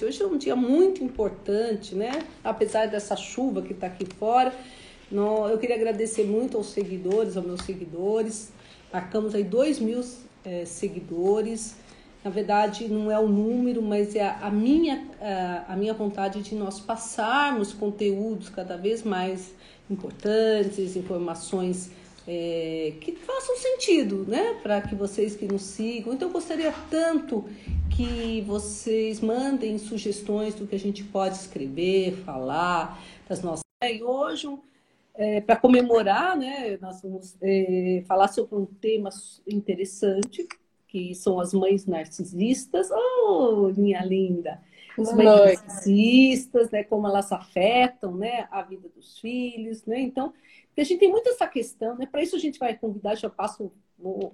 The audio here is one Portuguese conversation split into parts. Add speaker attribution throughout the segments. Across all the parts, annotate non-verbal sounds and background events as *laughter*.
Speaker 1: noite. Hoje é um dia muito importante, né? Apesar dessa chuva que está aqui fora. Eu queria agradecer muito aos seguidores, aos meus seguidores. Marcamos aí 2 mil é, seguidores. Na verdade, não é o número, mas é a minha, a minha vontade de nós passarmos conteúdos cada vez mais importantes, informações é, que façam sentido, né? Para que vocês que nos sigam. Então, eu gostaria tanto que vocês mandem sugestões do que a gente pode escrever, falar, das nossas. E hoje, é, para comemorar, né, nós vamos é, falar sobre um tema interessante, que são as mães narcisistas. Oh, minha linda! As mães narcisistas, né, como elas afetam né, a vida dos filhos, né? Então, a gente tem muito essa questão, né? Para isso a gente vai convidar, já passo, vou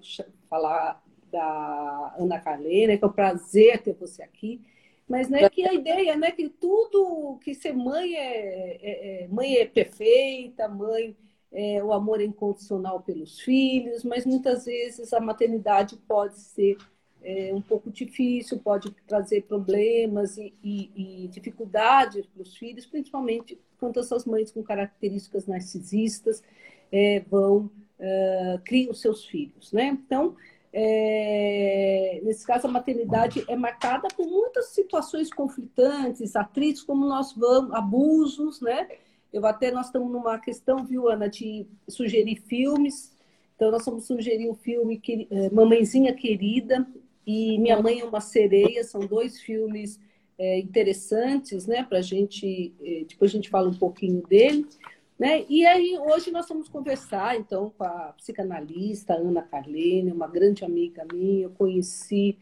Speaker 1: falar da Ana Carleira, que é um prazer ter você aqui. Mas né, que a ideia né, que tudo, que ser mãe é, é, é mãe é perfeita, mãe é o amor é incondicional pelos filhos, mas muitas vezes a maternidade pode ser é, um pouco difícil, pode trazer problemas e, e, e dificuldades para os filhos, principalmente quando essas mães com características narcisistas é, vão uh, criam seus filhos, né? Então é, nesse caso, a maternidade é marcada por muitas situações conflitantes, atritos, como nós vamos, abusos, né? Eu até nós estamos numa questão, viu, Ana, de sugerir filmes. Então, nós vamos sugerir o filme que, é, Mamãezinha Querida e Minha Mãe é uma Sereia. São dois filmes é, interessantes, né? Para a gente, é, depois a gente fala um pouquinho dele. Né? E aí, hoje nós vamos conversar, então, com a psicanalista Ana Carlene, uma grande amiga minha. Eu conheci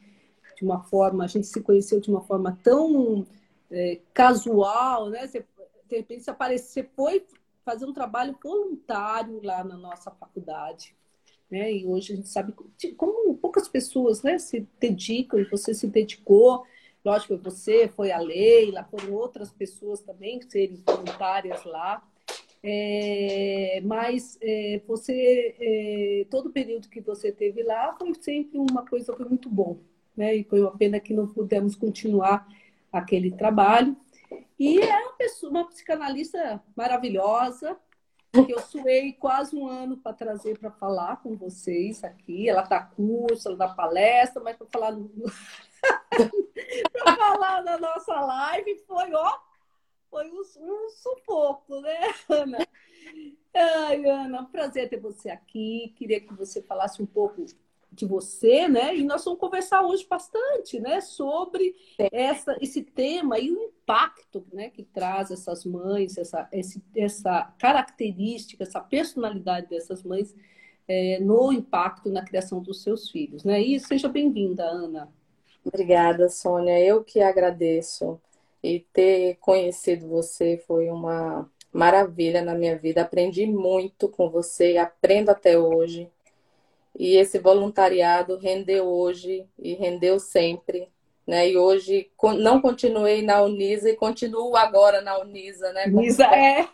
Speaker 1: de uma forma, a gente se conheceu de uma forma tão é, casual, né? Você, de repente, você, aparece, você foi fazer um trabalho voluntário lá na nossa faculdade. Né? E hoje a gente sabe como poucas pessoas né, se dedicam, e você se dedicou. Lógico, você, foi a Leila, foram outras pessoas também que serem voluntárias lá. É, mas é, você, é, todo o período que você teve lá foi sempre uma coisa foi muito bom, né? E foi uma pena que não pudemos continuar aquele trabalho. E é uma pessoa, uma psicanalista maravilhosa, que eu suei quase um ano para trazer para falar com vocês aqui. Ela dá curso, ela dá palestra, mas para falar *laughs* para falar na nossa live foi ó foi um, um sufoco, né, Ana? Ai, Ana, prazer ter você aqui. Queria que você falasse um pouco de você, né? E nós vamos conversar hoje bastante, né, sobre essa, esse tema e o impacto, né, que traz essas mães, essa, esse, essa característica, essa personalidade dessas mães é, no impacto na criação dos seus filhos, né? E seja bem-vinda, Ana.
Speaker 2: Obrigada, Sônia. Eu que agradeço e ter conhecido você foi uma maravilha na minha vida. Aprendi muito com você, aprendo até hoje. E esse voluntariado rendeu hoje e rendeu sempre. Né? E hoje não continuei na Unisa e continuo agora na Unisa, né?
Speaker 1: Unisa é.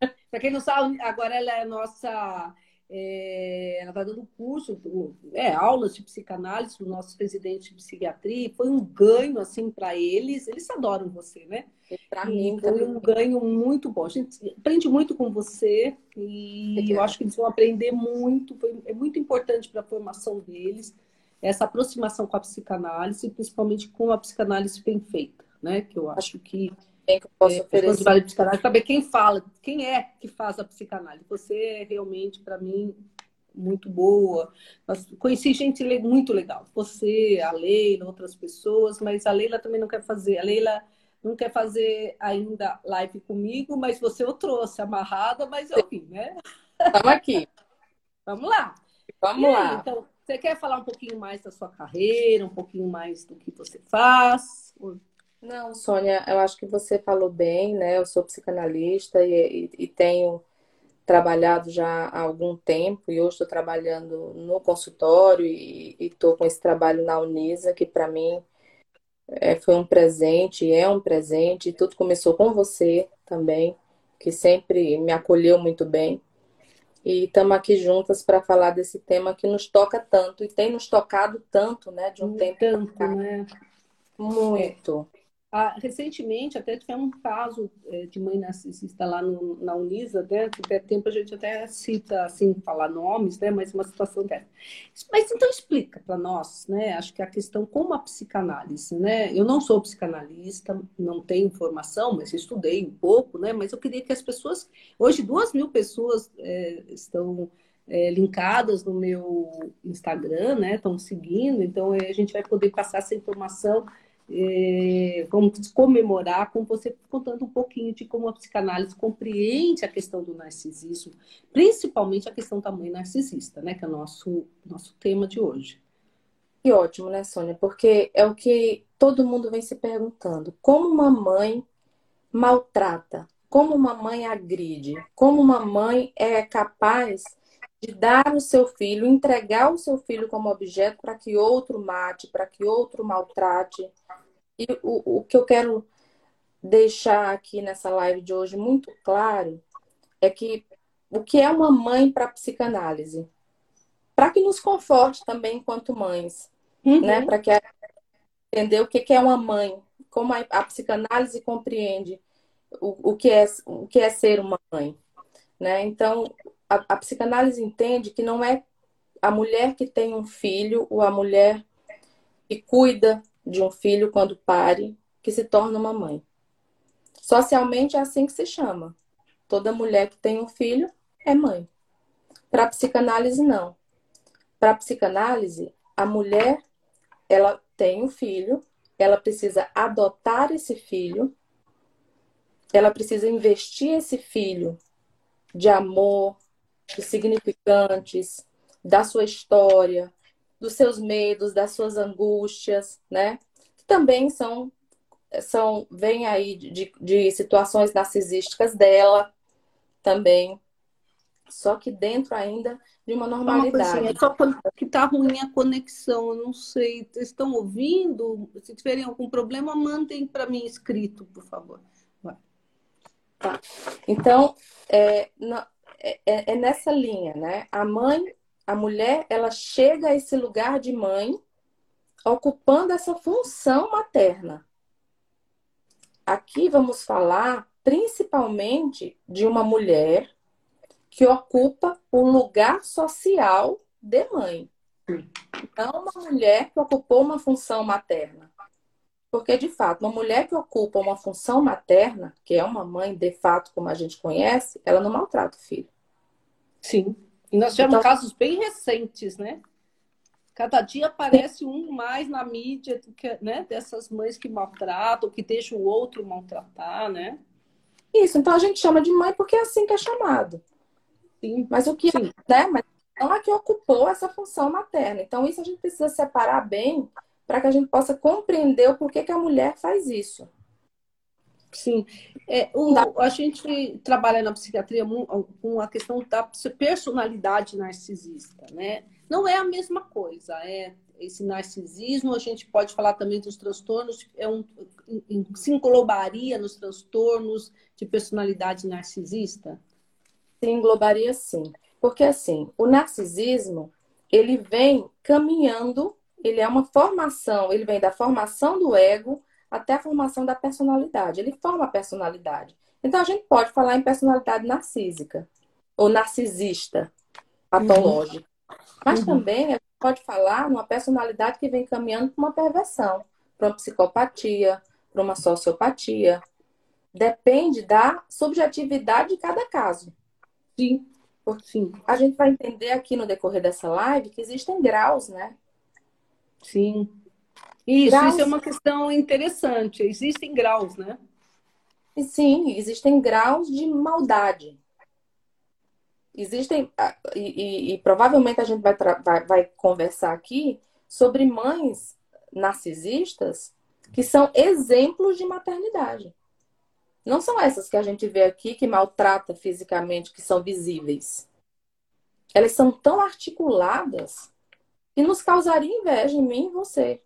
Speaker 1: *laughs* Para quem não sabe, agora ela é nossa é, ela está dando curso, é, aulas de psicanálise o nosso presidente de psiquiatria. Foi um ganho assim para eles. Eles adoram você, né? Para mim foi um ganho muito bom. A gente aprende muito com você e eu acho que eles vão aprender muito. Foi, é muito importante para a formação deles essa aproximação com a psicanálise, principalmente com a psicanálise bem feita, né? Que eu acho que que eu posso é, oferecer. Vale psicanálise, saber quem fala, quem é que faz a psicanálise. Você é realmente, para mim, muito boa. Mas conheci gente muito legal. Você, a Leila, outras pessoas, mas a Leila também não quer fazer. A Leila não quer fazer ainda live comigo, mas você eu trouxe amarrada, mas eu vim, né?
Speaker 2: Estamos aqui. *laughs*
Speaker 1: Vamos lá.
Speaker 2: Vamos lá.
Speaker 1: Então, você quer falar um pouquinho mais da sua carreira, um pouquinho mais do que você faz?
Speaker 2: Não, Sônia, eu acho que você falou bem, né? Eu sou psicanalista e, e, e tenho trabalhado já há algum tempo e hoje estou trabalhando no consultório e estou com esse trabalho na Unisa, que para mim é, foi um presente, é um presente. E tudo começou com você também, que sempre me acolheu muito bem. E estamos aqui juntas para falar desse tema que nos toca tanto e tem nos tocado tanto, né? De um tempo.
Speaker 1: Tanto, né?
Speaker 2: Muito.
Speaker 1: Ah, recentemente, até tivemos um caso é, de mãe narcisista lá no, na Unisa, né? Se der tempo, a gente até cita, assim, falar nomes, né? Mas uma situação dessa. Mas então explica para nós, né? Acho que a questão como a psicanálise, né? Eu não sou psicanalista, não tenho formação, mas estudei um pouco, né? Mas eu queria que as pessoas... Hoje, duas mil pessoas é, estão... É, linkadas no meu Instagram, né? Estão seguindo, então a gente vai poder passar essa informação vamos comemorar com você contando um pouquinho de como a psicanálise compreende a questão do narcisismo, principalmente a questão da mãe narcisista, né? Que é o nosso, nosso tema de hoje.
Speaker 2: Que ótimo, né, Sônia? Porque é o que todo mundo vem se perguntando. Como uma mãe maltrata? Como uma mãe agride? Como uma mãe é capaz de dar o seu filho, entregar o seu filho como objeto para que outro mate, para que outro maltrate. E o, o que eu quero deixar aqui nessa live de hoje muito claro é que o que é uma mãe para a psicanálise? Para que nos conforte também enquanto mães, uhum. né? Para que entender o que é uma mãe, como a, a psicanálise compreende o, o, que é, o que é ser uma mãe. Né? Então, a, a psicanálise entende que não é a mulher que tem um filho ou a mulher que cuida de um filho quando pare que se torna uma mãe. Socialmente é assim que se chama. Toda mulher que tem um filho é mãe. Para a psicanálise, não. Para a psicanálise, a mulher ela tem um filho, ela precisa adotar esse filho, ela precisa investir esse filho de amor, significantes, da sua história, dos seus medos, das suas angústias, né? Que também são, são vêm aí de, de situações narcisísticas dela também. Só que dentro ainda de uma normalidade. Uma
Speaker 1: só que tá ruim a conexão, eu não sei. Vocês estão ouvindo? Se tiverem algum problema, mandem para mim escrito, por favor. Vai.
Speaker 2: Tá. Então, é, é, é, é nessa linha, né? A mãe, a mulher, ela chega a esse lugar de mãe, ocupando essa função materna. Aqui vamos falar principalmente de uma mulher que ocupa o lugar social de mãe. Não uma mulher que ocupou uma função materna. Porque, de fato, uma mulher que ocupa uma função materna, que é uma mãe de fato, como a gente conhece, ela não maltrata o filho.
Speaker 1: Sim. E nós tivemos então... casos bem recentes, né? Cada dia aparece um mais na mídia que, né, dessas mães que maltratam, que deixam o outro maltratar, né?
Speaker 2: Isso, então a gente chama de mãe porque é assim que é chamado. Sim. Mas o que, Sim. né? Mas não é que ocupou essa função materna. Então, isso a gente precisa separar bem para que a gente possa compreender o porquê que a mulher faz isso.
Speaker 1: Sim. É, o, a gente trabalha na psiquiatria com a questão da personalidade narcisista, né? Não é a mesma coisa. É esse narcisismo, a gente pode falar também dos transtornos, é um, se englobaria nos transtornos de personalidade narcisista?
Speaker 2: Se englobaria sim. Porque assim, o narcisismo, ele vem caminhando ele é uma formação, ele vem da formação do ego até a formação da personalidade. Ele forma a personalidade. Então a gente pode falar em personalidade narcísica ou narcisista, patológica. Uhum. Mas uhum. também a gente pode falar numa personalidade que vem caminhando para uma perversão, para uma psicopatia, para uma sociopatia. Depende da subjetividade de cada caso.
Speaker 1: Sim.
Speaker 2: Porque Sim. a gente vai entender aqui no decorrer dessa live que existem graus, né?
Speaker 1: Sim. Isso, graus... isso é uma questão interessante. Existem graus, né?
Speaker 2: Sim, existem graus de maldade. Existem, ah, e, e, e provavelmente a gente vai, vai, vai conversar aqui sobre mães narcisistas que são exemplos de maternidade. Não são essas que a gente vê aqui que maltrata fisicamente, que são visíveis. Elas são tão articuladas que nos causaria inveja em mim e você.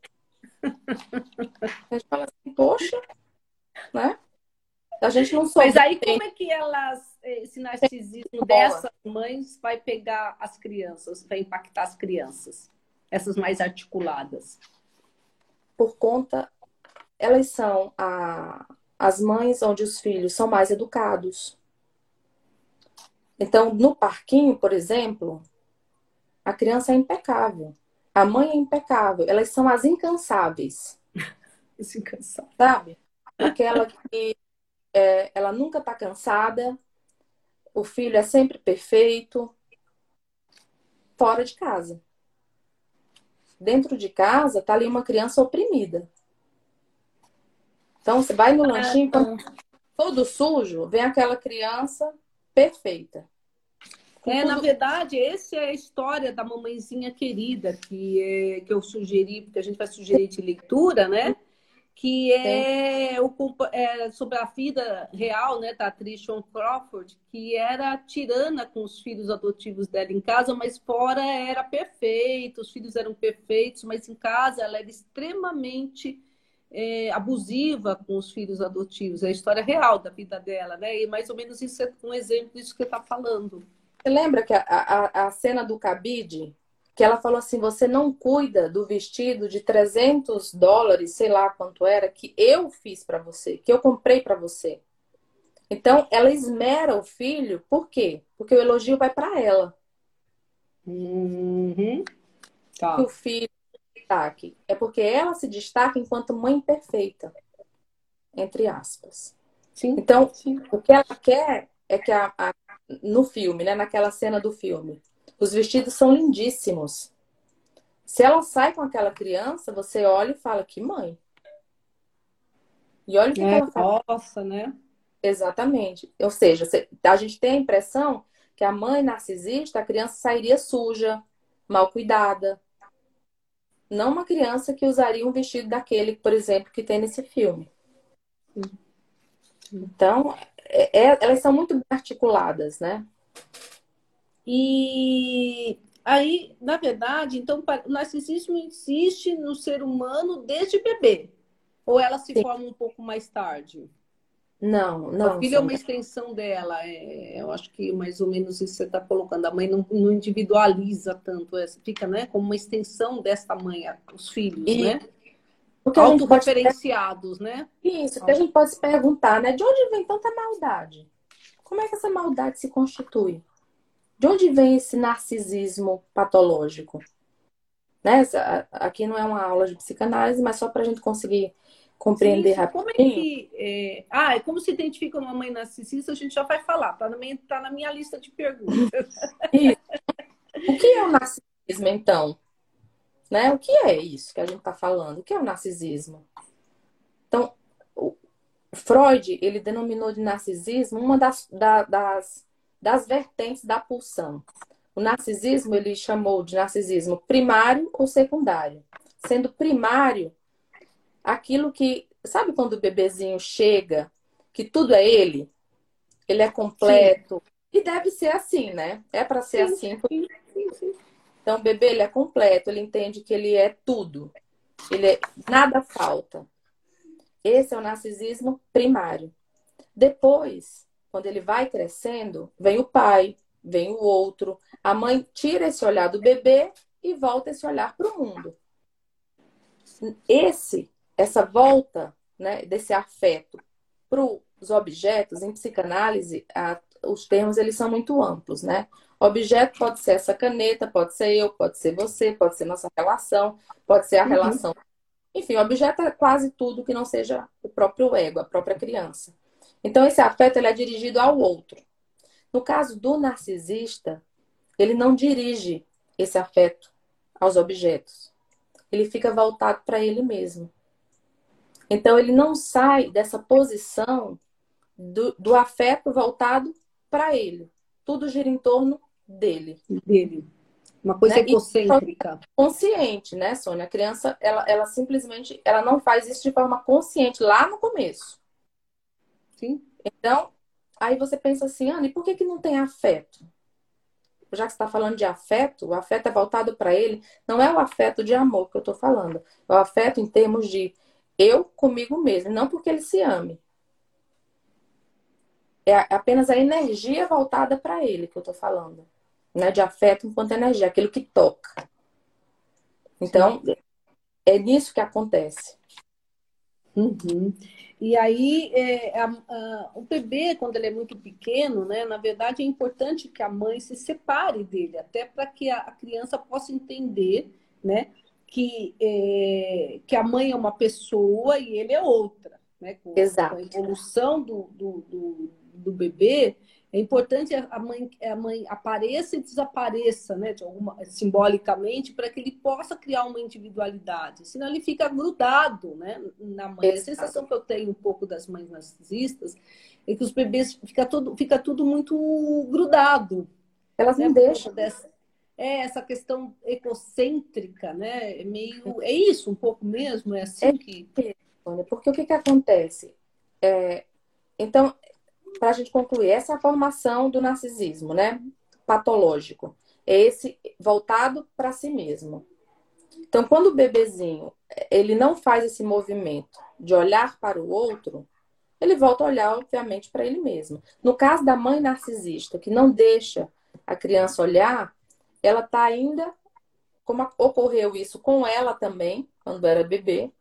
Speaker 2: A gente fala assim, poxa, né? A gente não
Speaker 1: soube. Mas aí como é que elas, esse narcisismo dessas mães vai pegar as crianças, vai impactar as crianças, essas mais articuladas?
Speaker 2: Por conta elas são a, as mães onde os filhos são mais educados. Então, no parquinho, por exemplo, a criança é impecável. A mãe é impecável. Elas são as incansáveis. *laughs*
Speaker 1: Incansável.
Speaker 2: Sabe? Aquela que é, ela nunca está cansada, o filho é sempre perfeito, fora de casa. Dentro de casa tá ali uma criança oprimida. Então você vai no lanchinho, todo sujo, vem aquela criança perfeita.
Speaker 1: É, na verdade, essa é a história da mamãezinha querida que, é, que eu sugeri, porque a gente vai sugerir de leitura, né? Que é, o, é sobre a vida real né, da atriz Sean Crawford, que era tirana com os filhos adotivos dela em casa, mas fora era perfeita, os filhos eram perfeitos, mas em casa ela era extremamente é, abusiva com os filhos adotivos. É a história real da vida dela, né? E mais ou menos isso é um exemplo disso que você está falando.
Speaker 2: Você lembra que a, a, a cena do cabide, que ela falou assim: você não cuida do vestido de 300 dólares, sei lá quanto era, que eu fiz para você, que eu comprei para você. Então, ela esmera o filho, por quê? Porque o elogio vai para ela.
Speaker 1: Uhum. Tá.
Speaker 2: Que o filho destaque. É porque ela se destaca enquanto mãe perfeita. Entre aspas.
Speaker 1: Sim,
Speaker 2: então,
Speaker 1: sim.
Speaker 2: o que ela quer é que a, a, no filme, né, naquela cena do filme, os vestidos são lindíssimos. Se ela sai com aquela criança, você olha e fala, que mãe. E olha o que,
Speaker 1: é,
Speaker 2: que ela fala.
Speaker 1: Nossa, né?
Speaker 2: Exatamente. Ou seja, a gente tem a impressão que a mãe narcisista, a criança sairia suja, mal cuidada. Não uma criança que usaria um vestido daquele, por exemplo, que tem nesse filme. Então, é, é, elas são muito articuladas, né?
Speaker 1: E aí, na verdade, então o narcisismo existe no ser humano desde bebê? Ou ela se Sim. forma um pouco mais tarde?
Speaker 2: Não, não.
Speaker 1: O filho é uma extensão dela. É, eu acho que mais ou menos isso você está colocando. A mãe não, não individualiza tanto, é, fica né, como uma extensão desta mãe, os filhos, e... né? Porque Autorreferenciados, pode... né?
Speaker 2: Isso, porque a gente pode se perguntar, né? De onde vem tanta maldade? Como é que essa maldade se constitui? De onde vem esse narcisismo patológico? Né? Aqui não é uma aula de psicanálise, mas só para a gente conseguir compreender
Speaker 1: Sim,
Speaker 2: rapidinho.
Speaker 1: Como é que. É... Ah, é como se identifica uma mãe narcisista, a gente já vai falar, tá na minha, tá na minha lista de perguntas.
Speaker 2: O que é o narcisismo, então? Né? O que é isso que a gente está falando? O que é o narcisismo? Então, o Freud, ele denominou de narcisismo uma das, da, das, das vertentes da pulsão. O narcisismo, ele chamou de narcisismo primário ou secundário. Sendo primário, aquilo que... Sabe quando o bebezinho chega, que tudo é ele? Ele é completo. Sim. E deve ser assim, né? É para ser sim, assim. Sim, sim, sim. Então, o bebê ele é completo, ele entende que ele é tudo. Ele é, nada falta. Esse é o narcisismo primário. Depois, quando ele vai crescendo, vem o pai, vem o outro. A mãe tira esse olhar do bebê e volta esse olhar para o mundo. Esse, essa volta né, desse afeto para os objetos, em psicanálise, a, os termos eles são muito amplos, né? Objeto pode ser essa caneta, pode ser eu, pode ser você, pode ser nossa relação, pode ser a uhum. relação. Enfim, objeto é quase tudo que não seja o próprio ego, a própria criança. Então, esse afeto ele é dirigido ao outro. No caso do narcisista, ele não dirige esse afeto aos objetos. Ele fica voltado para ele mesmo. Então, ele não sai dessa posição do, do afeto voltado para ele. Tudo gira em torno dele.
Speaker 1: Dele. Uma coisa né? egocêntrica.
Speaker 2: Consciente, né, Sônia? A criança, ela, ela simplesmente, ela não faz isso de forma consciente lá no começo.
Speaker 1: Sim.
Speaker 2: Então, aí você pensa assim, Ana, e por que, que não tem afeto? Já que você está falando de afeto, o afeto é voltado para ele, não é o afeto de amor que eu estou falando. É o afeto em termos de eu comigo mesmo, não porque ele se ame. É apenas a energia voltada para ele que eu estou falando né, de afeto enquanto energia, aquilo que toca. Então, é nisso que acontece.
Speaker 1: Uhum. E aí, é, a, a, o bebê, quando ele é muito pequeno, né, na verdade é importante que a mãe se separe dele, até para que a, a, criança possa entender né, que, é, que a mãe é uma pessoa e ele é outra. Né, com,
Speaker 2: Exato.
Speaker 1: com a evolução do, do, do, do bebê, é importante a mãe, a mãe apareça e desapareça, né, de alguma, simbolicamente, para que ele possa criar uma individualidade. Senão ele fica grudado, né, na mãe. A sensação que eu tenho um pouco das mães narcisistas é que os bebês fica tudo, fica tudo muito grudado.
Speaker 2: Elas né, não deixam.
Speaker 1: Dessa, é essa questão egocêntrica, né? É meio, é isso um pouco mesmo, é assim é, que.
Speaker 2: Porque o que que acontece? É, então para a gente concluir, essa é a formação do narcisismo, né? Patológico. É esse voltado para si mesmo. Então, quando o bebezinho ele não faz esse movimento de olhar para o outro, ele volta a olhar, obviamente, para ele mesmo. No caso da mãe narcisista, que não deixa a criança olhar, ela está ainda, como ocorreu isso com ela também, quando era bebê,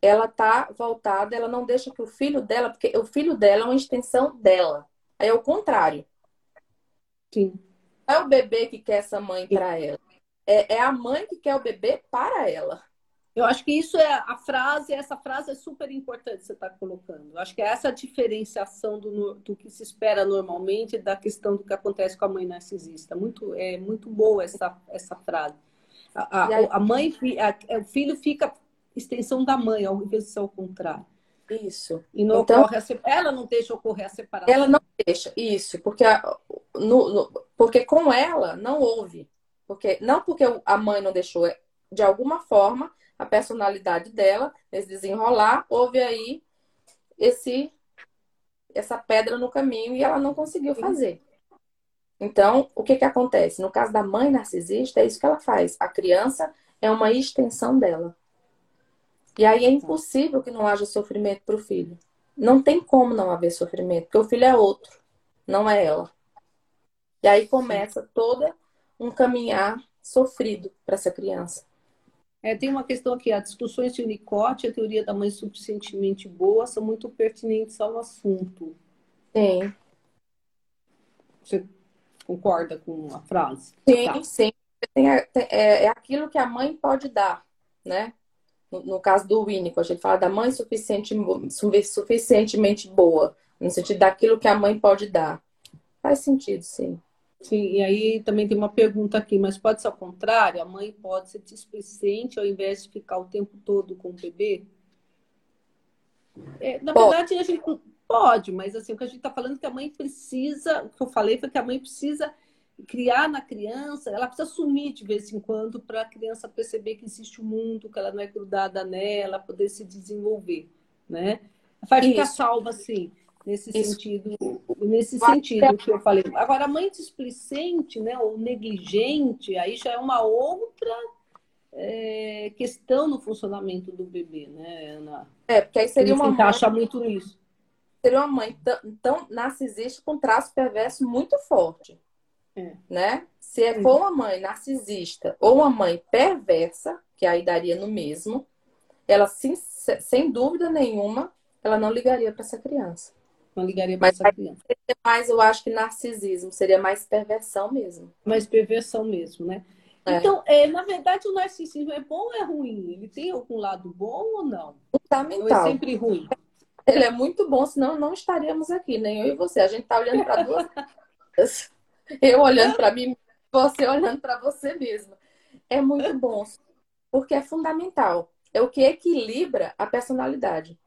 Speaker 2: ela tá voltada, ela não deixa que o filho dela, porque o filho dela é uma extensão dela. Aí é o contrário.
Speaker 1: Sim.
Speaker 2: Não é o bebê que quer essa mãe para ela. É, é a mãe que quer o bebê para ela.
Speaker 1: Eu acho que isso é a frase, essa frase é super importante que você está colocando. Eu acho que é essa diferenciação do, do que se espera normalmente da questão do que acontece com a mãe narcisista. Muito, é muito boa essa, essa frase. A, a, a mãe, a, o filho fica extensão da mãe, ao invés de ser ao contrário.
Speaker 2: Isso.
Speaker 1: E não então, ocorre a, ela não deixa ocorrer a separação.
Speaker 2: Ela não deixa, isso, porque, a, no, no, porque com ela não houve. Porque, não porque a mãe não deixou, é, de alguma forma, a personalidade dela, nesse desenrolar, houve aí esse essa pedra no caminho e ela não conseguiu fazer. Então, o que, que acontece? No caso da mãe narcisista, é isso que ela faz. A criança é uma extensão dela. E aí é impossível que não haja sofrimento para o filho. Não tem como não haver sofrimento, porque o filho é outro, não é ela. E aí começa todo um caminhar sofrido para essa criança.
Speaker 1: É, tem uma questão aqui, as discussões de Unicote e a teoria da mãe suficientemente boa são muito pertinentes ao assunto.
Speaker 2: Sim.
Speaker 1: Você concorda com a frase?
Speaker 2: Sim, tá. sim. É, é aquilo que a mãe pode dar, né? No, no caso do Winnicott, ele fala da mãe suficiente, suficientemente boa, no sentido daquilo que a mãe pode dar. Faz sentido, sim.
Speaker 1: Sim, e aí também tem uma pergunta aqui, mas pode ser ao contrário? A mãe pode ser displicente ao invés de ficar o tempo todo com o bebê? É, na pode. verdade, a gente pode, mas assim, o que a gente está falando é que a mãe precisa, o que eu falei foi que a mãe precisa criar na criança, ela precisa sumir de vez em quando para a criança perceber que existe o um mundo, que ela não é grudada nela, poder se desenvolver, né? Vai ficar salva, assim, nesse Isso. sentido, nesse Vai sentido que eu falei. Agora, a mãe displicente, né, ou negligente, aí já é uma outra é, questão no funcionamento do bebê, né, Ana?
Speaker 2: É, porque aí seria uma
Speaker 1: encaixa mãe... muito nisso.
Speaker 2: Seria uma mãe tão, tão narcisista com traço perverso muito forte. É. Né? Se é for uma mãe narcisista ou uma mãe perversa, que aí daria no mesmo, ela sim, sem dúvida nenhuma, ela não ligaria para essa criança.
Speaker 1: Não ligaria para essa criança.
Speaker 2: Mas eu acho que narcisismo seria mais perversão mesmo.
Speaker 1: Mais perversão mesmo, né? É. Então, é, na verdade, o narcisismo é bom ou é ruim? Ele tem algum lado bom ou não?
Speaker 2: Fundamental.
Speaker 1: Ou é sempre ruim?
Speaker 2: Ele é muito bom, senão não estaríamos aqui, nem eu e você. A gente está olhando para duas *laughs* eu olhando para mim, você olhando para você mesma. É muito *laughs* bom, porque é fundamental. É o que equilibra a personalidade.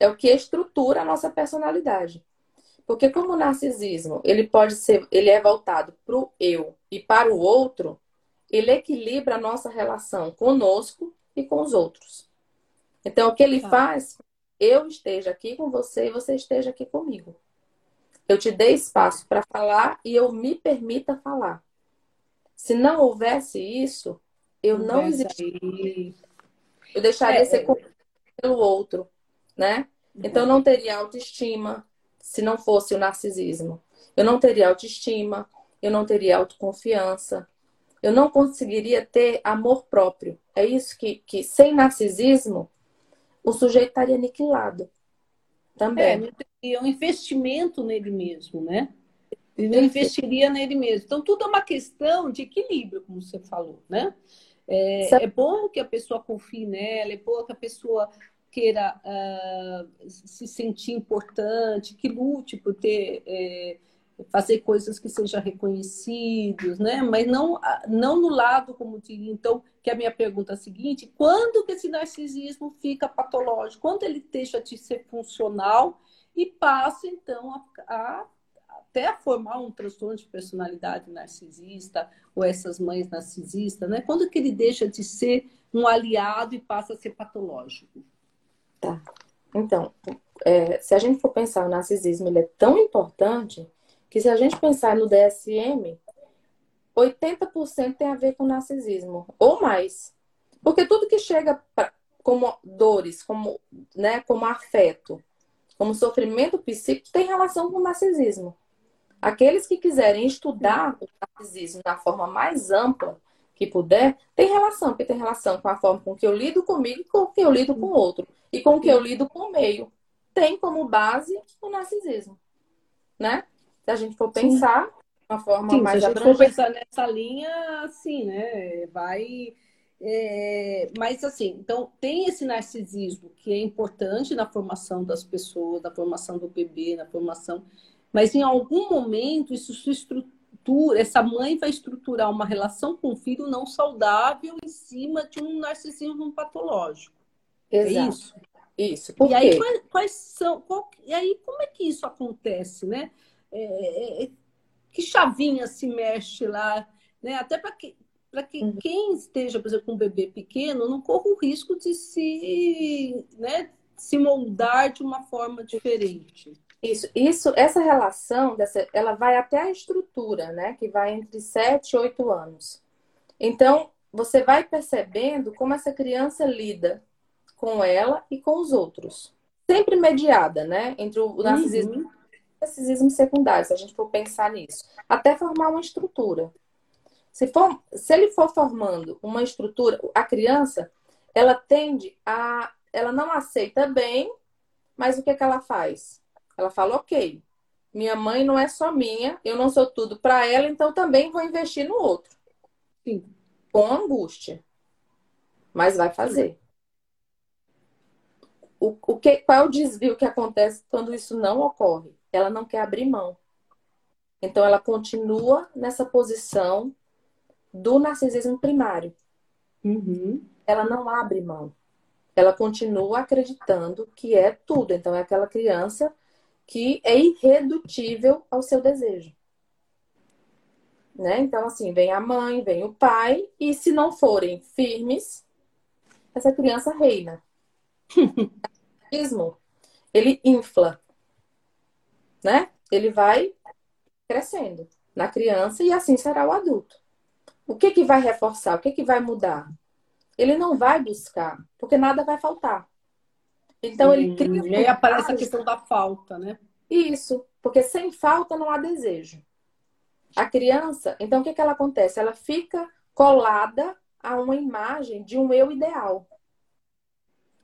Speaker 2: É o que estrutura a nossa personalidade. Porque como o narcisismo, ele pode ser, ele é voltado para o eu e para o outro, ele equilibra a nossa relação conosco e com os outros. Então, o que ele tá. faz, eu esteja aqui com você e você esteja aqui comigo. Eu te dei espaço para falar e eu me permita falar. Se não houvesse isso, eu não existiria. Eu deixaria é, ser é... pelo outro, né? Então não teria autoestima se não fosse o narcisismo. Eu não teria autoestima, eu não teria autoconfiança, eu não conseguiria ter amor próprio. É isso que, que sem narcisismo, o sujeito estaria aniquilado. Também.
Speaker 1: É, um investimento nele mesmo, né? Ele não investiria nele mesmo. Então, tudo é uma questão de equilíbrio, como você falou, né? É, é bom que a pessoa confie nela, é bom que a pessoa queira uh, se sentir importante, que lute por ter é, fazer coisas que sejam reconhecidos, né? Mas não não no lado como diria. Então, que a minha pergunta é a seguinte: quando que esse narcisismo fica patológico? Quando ele deixa de ser funcional e passa então a, a até a formar um transtorno de personalidade narcisista ou essas mães narcisistas, né? Quando que ele deixa de ser um aliado e passa a ser patológico?
Speaker 2: Tá. Então, é, se a gente for pensar o narcisismo, ele é tão importante que se a gente pensar no DSM, 80% tem a ver com narcisismo, ou mais. Porque tudo que chega pra, como dores, como, né, como afeto, como sofrimento psíquico, tem relação com narcisismo. Aqueles que quiserem estudar o narcisismo da forma mais ampla que puder, tem relação, porque tem relação com a forma com que eu lido comigo e com que eu lido com o outro. E com que eu lido com o meio. Tem como base o narcisismo. Né? Se a gente for pensar de uma forma Sim, mais
Speaker 1: se a gente for pensar nessa linha, assim, né? Vai. É, mas assim, então tem esse narcisismo que é importante na formação das pessoas, na formação do bebê, na formação mas em algum momento isso se estrutura, essa mãe vai estruturar uma relação com o filho não saudável em cima de um narcisismo patológico.
Speaker 2: É Exato. É isso.
Speaker 1: Isso. Por e aí quais, quais são? Qual, e aí como é que isso acontece, né? É, é, é que chavinha se mexe lá, né? Até para que para que uhum. quem esteja, por exemplo, com um bebê pequeno não corra o risco de se, né, se moldar de uma forma diferente.
Speaker 2: Isso, isso, essa relação, dessa, ela vai até a estrutura, né? Que vai entre 7 e 8 anos. Então, você vai percebendo como essa criança lida com ela e com os outros. Sempre mediada, né? Entre o narcisismo uhum. E o narcisismo secundário, se a gente for pensar nisso. Até formar uma estrutura. Se, for, se ele for formando uma estrutura, a criança, ela tende a. Ela não aceita bem, mas o que, é que ela faz? Ela fala: ok, minha mãe não é só minha, eu não sou tudo para ela, então também vou investir no outro. Sim. Com angústia. Mas vai fazer. O, o que, qual é o desvio que acontece quando isso não ocorre? Ela não quer abrir mão. Então ela continua nessa posição do narcisismo primário. Uhum. Ela não abre mão. Ela continua acreditando que é tudo. Então é aquela criança que é irredutível ao seu desejo. Né? Então, assim, vem a mãe, vem o pai, e se não forem firmes, essa criança reina. *laughs* ele infla, né? Ele vai crescendo na criança e assim será o adulto. O que que vai reforçar? O que que vai mudar? Ele não vai buscar, porque nada vai faltar.
Speaker 1: Então ele cria. E aí aparece a questão da falta, né?
Speaker 2: Isso, porque sem falta não há desejo. A criança, então o que, que ela acontece? Ela fica colada a uma imagem de um eu ideal.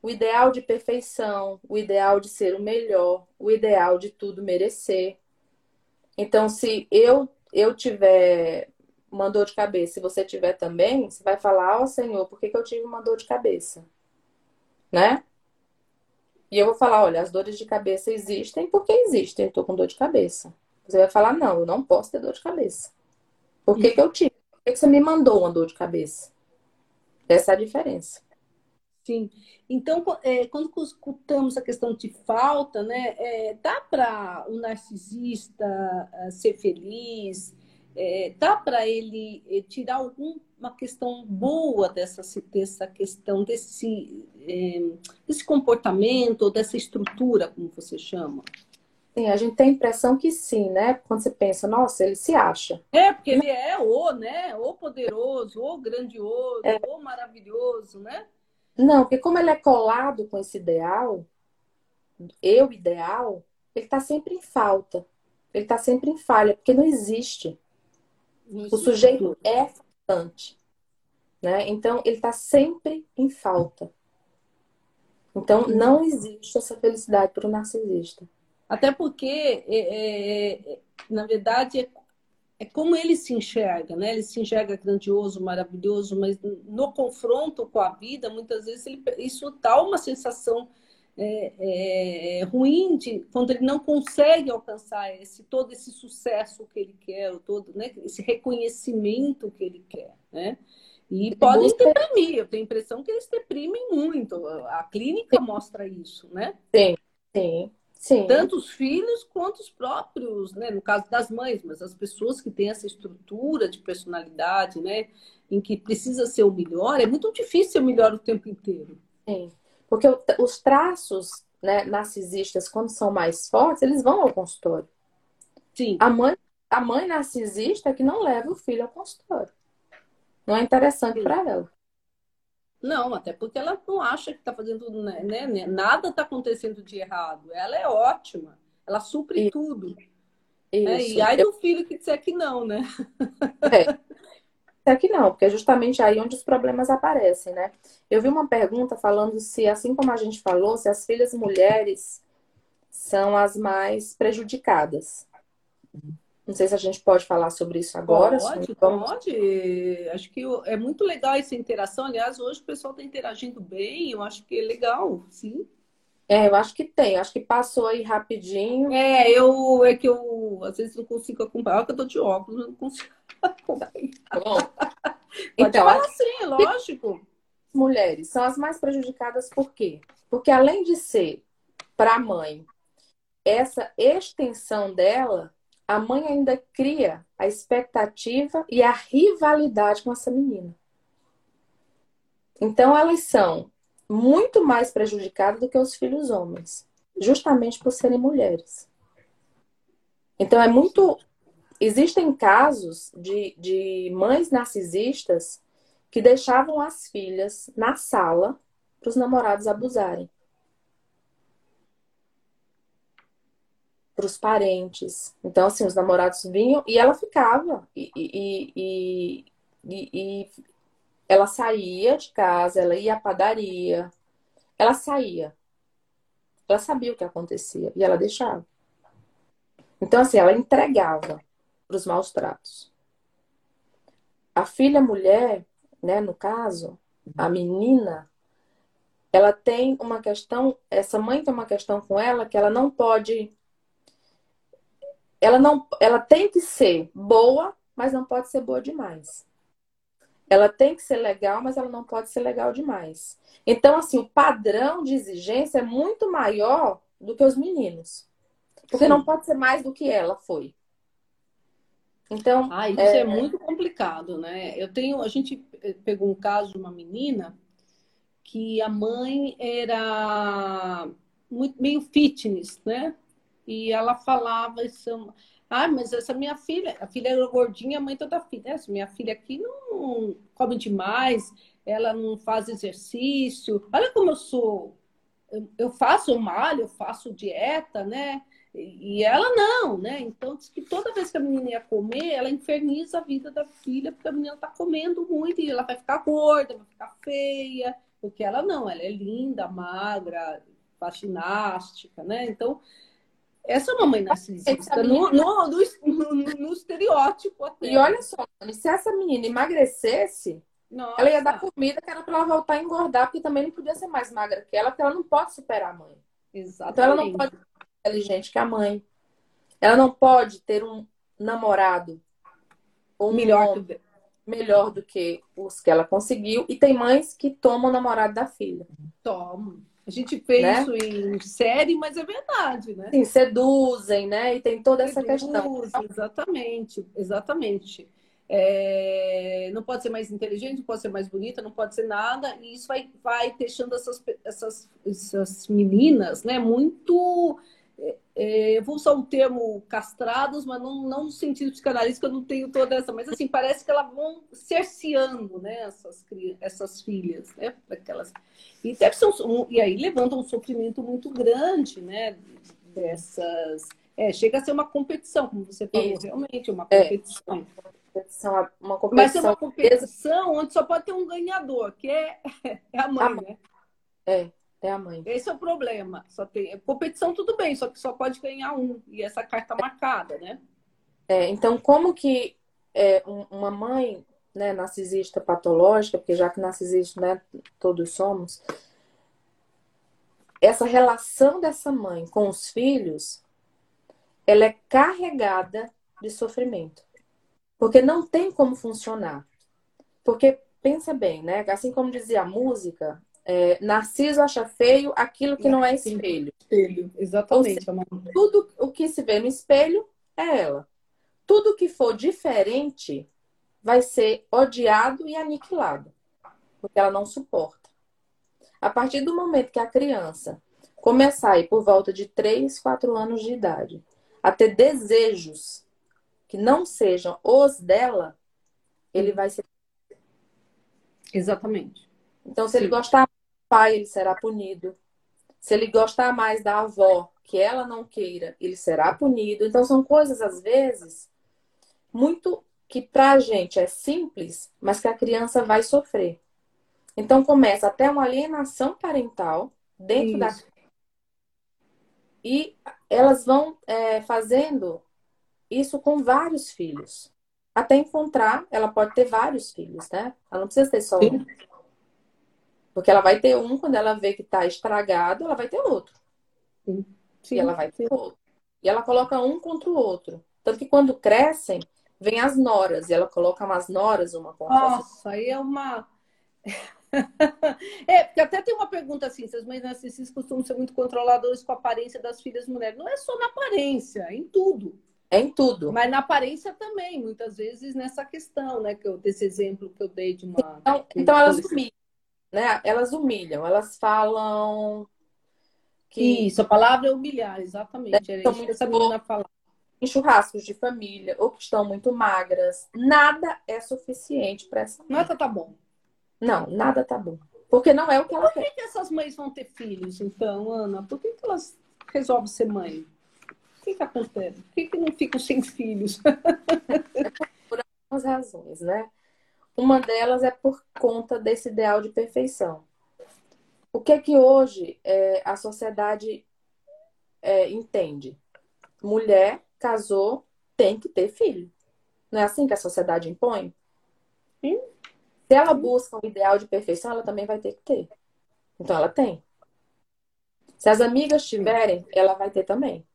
Speaker 2: O ideal de perfeição, o ideal de ser o melhor, o ideal de tudo merecer. Então, se eu eu tiver uma dor de cabeça, se você tiver também, você vai falar, ó oh, Senhor, por que, que eu tive uma dor de cabeça? Né? E eu vou falar, olha, as dores de cabeça existem porque existem, eu tô com dor de cabeça. Você vai falar, não, eu não posso ter dor de cabeça. Por que, que eu tive? Por que, que você me mandou uma dor de cabeça? Essa é a diferença.
Speaker 1: Sim. Então, é, quando escutamos a questão de falta, né, é, dá para o narcisista uh, ser feliz? É, dá para ele é, tirar alguma questão boa dessa, dessa questão, desse, é, desse comportamento, ou dessa estrutura, como você chama?
Speaker 2: Sim, a gente tem a impressão que sim, né? Quando você pensa, nossa, ele se acha.
Speaker 1: É, porque ele é o, né? O poderoso, o grandioso, é. o maravilhoso, né?
Speaker 2: Não, porque como ele é colado com esse ideal, eu ideal, ele está sempre em falta. Ele está sempre em falha, porque não existe. O sujeito é faltante. Né? Então, ele está sempre em falta. Então, não existe essa felicidade para o narcisista.
Speaker 1: Até porque, é, é, é, na verdade, é, como ele se enxerga, né? Ele se enxerga grandioso, maravilhoso, mas no confronto com a vida, muitas vezes ele, isso dá uma sensação é, é, ruim de, quando ele não consegue alcançar esse todo esse sucesso que ele quer, todo né, esse reconhecimento que ele quer, né? E podem deprimir, eu tenho a impressão que eles deprimem muito. A clínica mostra isso, né?
Speaker 2: Sim, sim, sim.
Speaker 1: Tanto os filhos quanto os próprios, né? No caso das mães, mas as pessoas que têm essa estrutura de personalidade, né? Em que precisa ser o melhor, é muito difícil ser o melhor o tempo inteiro.
Speaker 2: Sim. Porque os traços né, narcisistas, quando são mais fortes, eles vão ao consultório.
Speaker 1: Sim.
Speaker 2: A mãe, a mãe narcisista é que não leva o filho ao consultório. Não é interessante para ela.
Speaker 1: Não, até porque ela não acha que está fazendo né, né, né nada está acontecendo de errado. Ela é ótima, ela supre Isso. tudo. É, e aí do filho que disser que não, né?
Speaker 2: É. É que não, porque é justamente aí onde os problemas aparecem, né? Eu vi uma pergunta falando se, assim como a gente falou, se as filhas mulheres são as mais prejudicadas. Não sei se a gente pode falar sobre isso agora.
Speaker 1: Pode, pode. Acho que é muito legal essa interação. Aliás, hoje o pessoal está interagindo bem. Eu acho que é legal, sim.
Speaker 2: É, eu acho que tem. Acho que passou aí rapidinho.
Speaker 1: É, eu é que eu às vezes não consigo acompanhar, porque eu tô de óculos, não consigo *laughs* acompanhar. Tá bom. então, falar sim, lógico.
Speaker 2: Mulheres são as mais prejudicadas por quê? Porque além de ser para a mãe essa extensão dela, a mãe ainda cria a expectativa e a rivalidade com essa menina. Então elas são muito mais prejudicadas do que os filhos homens, justamente por serem mulheres. Então é muito. Existem casos de, de mães narcisistas que deixavam as filhas na sala para os namorados abusarem. Para os parentes. Então, assim, os namorados vinham e ela ficava. E, e, e, e, ela saía de casa, ela ia à padaria. Ela saía. Ela sabia o que acontecia e ela deixava. Então, assim, ela entregava para os maus tratos. A filha mulher, né, no caso, a menina, ela tem uma questão, essa mãe tem uma questão com ela que ela não pode ela não, ela tem que ser boa, mas não pode ser boa demais. Ela tem que ser legal, mas ela não pode ser legal demais. Então, assim, o padrão de exigência é muito maior do que os meninos. Porque Sim. não pode ser mais do que ela foi.
Speaker 1: Então, ah, isso é... é... muito complicado, né? Eu tenho, a gente pegou um caso de uma menina que a mãe era muito, meio fitness, né? E ela falava isso. Ah, mas essa minha filha, a filha era gordinha, a mãe toda fina. Essa minha filha aqui não come demais, ela não faz exercício. Olha como eu sou. Eu faço malho, eu faço dieta, né? E ela não, né? Então, diz que toda vez que a menina ia comer, ela inferniza a vida da filha, porque a menina tá comendo muito e ela vai ficar gorda, vai ficar feia. Porque ela não, ela é linda, magra, faz ginástica, né? Então, essa é uma mãe narcisista, no, no, no, no, estereótipo. Até.
Speaker 2: E olha só, se essa menina emagrecesse, Nossa. ela ia dar comida que era para ela voltar a engordar, porque também não podia ser mais magra que ela, porque ela não pode superar a mãe.
Speaker 1: Exatamente.
Speaker 2: Então ela não pode ser inteligente que a mãe. Ela não pode ter um namorado
Speaker 1: ou um melhor, do...
Speaker 2: melhor do que os que ela conseguiu. E tem mães que tomam o namorado da filha.
Speaker 1: Tomam. A gente fez né? isso em série, mas é verdade, né?
Speaker 2: Sim, seduzem, né? E tem toda essa questão.
Speaker 1: Exatamente, exatamente. É, não pode ser mais inteligente, não pode ser mais bonita, não pode ser nada, e isso vai, vai deixando essas, essas, essas meninas né, muito é, eu vou usar o termo castrados, mas não, não no sentido que eu não tenho toda essa, mas assim, parece que elas vão cerceando, né, essas, essas filhas, né, aquelas... E, deve ser um, e aí levantam um sofrimento muito grande, né, dessas... É, chega a ser uma competição, como você falou, Isso. realmente, uma é. competição.
Speaker 2: É. Uma competição.
Speaker 1: Mas é uma competição onde só pode ter um ganhador, que é, *laughs* é a mãe, a... né?
Speaker 2: É. É a mãe.
Speaker 1: Esse é o problema. Só tem competição tudo bem, só que só pode ganhar um e essa carta marcada, né?
Speaker 2: É, então como que é, uma mãe, né, narcisista patológica, porque já que narcisista, né, todos somos, essa relação dessa mãe com os filhos, ela é carregada de sofrimento. Porque não tem como funcionar. Porque, pensa bem, né? Assim como dizia a música, é, Narciso acha feio aquilo que não é espelho.
Speaker 1: Espelho, exatamente. Seja,
Speaker 2: tudo o que se vê no espelho é ela. Tudo que for diferente vai ser odiado e aniquilado. Porque ela não suporta. A partir do momento que a criança começar a ir por volta de 3, 4 anos de idade, a ter desejos que não sejam os dela, ele vai ser.
Speaker 1: Exatamente.
Speaker 2: Então, se Sim. ele gostar pai, ele será punido. Se ele gostar mais da avó, que ela não queira, ele será punido. Então, são coisas, às vezes, muito que pra gente é simples, mas que a criança vai sofrer. Então, começa até uma alienação parental dentro Isso. da e elas vão é, fazendo isso com vários filhos. Até encontrar, ela pode ter vários filhos, né? Ela não precisa ter só um. Porque ela vai ter um, quando ela vê que está estragado, ela vai ter outro. Sim. E ela vai ter outro. E ela coloca um contra o outro. Tanto que quando crescem, vem as noras. E ela coloca umas noras uma contra
Speaker 1: a outra. Nossa, aí é uma. *laughs* é, porque até tem uma pergunta assim: se as mães narcisistas costumam ser muito controladoras com a aparência das filhas mulheres. Não é só na aparência, é em tudo.
Speaker 2: É em tudo.
Speaker 1: Mas na aparência também, muitas vezes nessa questão, né? Que eu, desse exemplo que eu dei de uma.
Speaker 2: Então, então elas né? Elas humilham, elas falam.
Speaker 1: Que... Isso, a palavra é humilhar, exatamente. Era isso que essa menina falava.
Speaker 2: Em churrascos de família, ou que estão muito magras, nada é suficiente para essa.
Speaker 1: Nada tá bom.
Speaker 2: Não, nada tá bom. Porque não é o que ela
Speaker 1: quer. Por que, que essas mães vão ter filhos, então, Ana? Por que, que elas resolvem ser mãe? O que, que acontece? Por que, que não ficam sem filhos? *laughs*
Speaker 2: por algumas razões, né? Uma delas é por conta desse ideal de perfeição. O que é que hoje é, a sociedade é, entende? Mulher casou, tem que ter filho. Não é assim que a sociedade impõe? Sim. Se ela busca um ideal de perfeição, ela também vai ter que ter. Então ela tem. Se as amigas tiverem, ela vai ter também.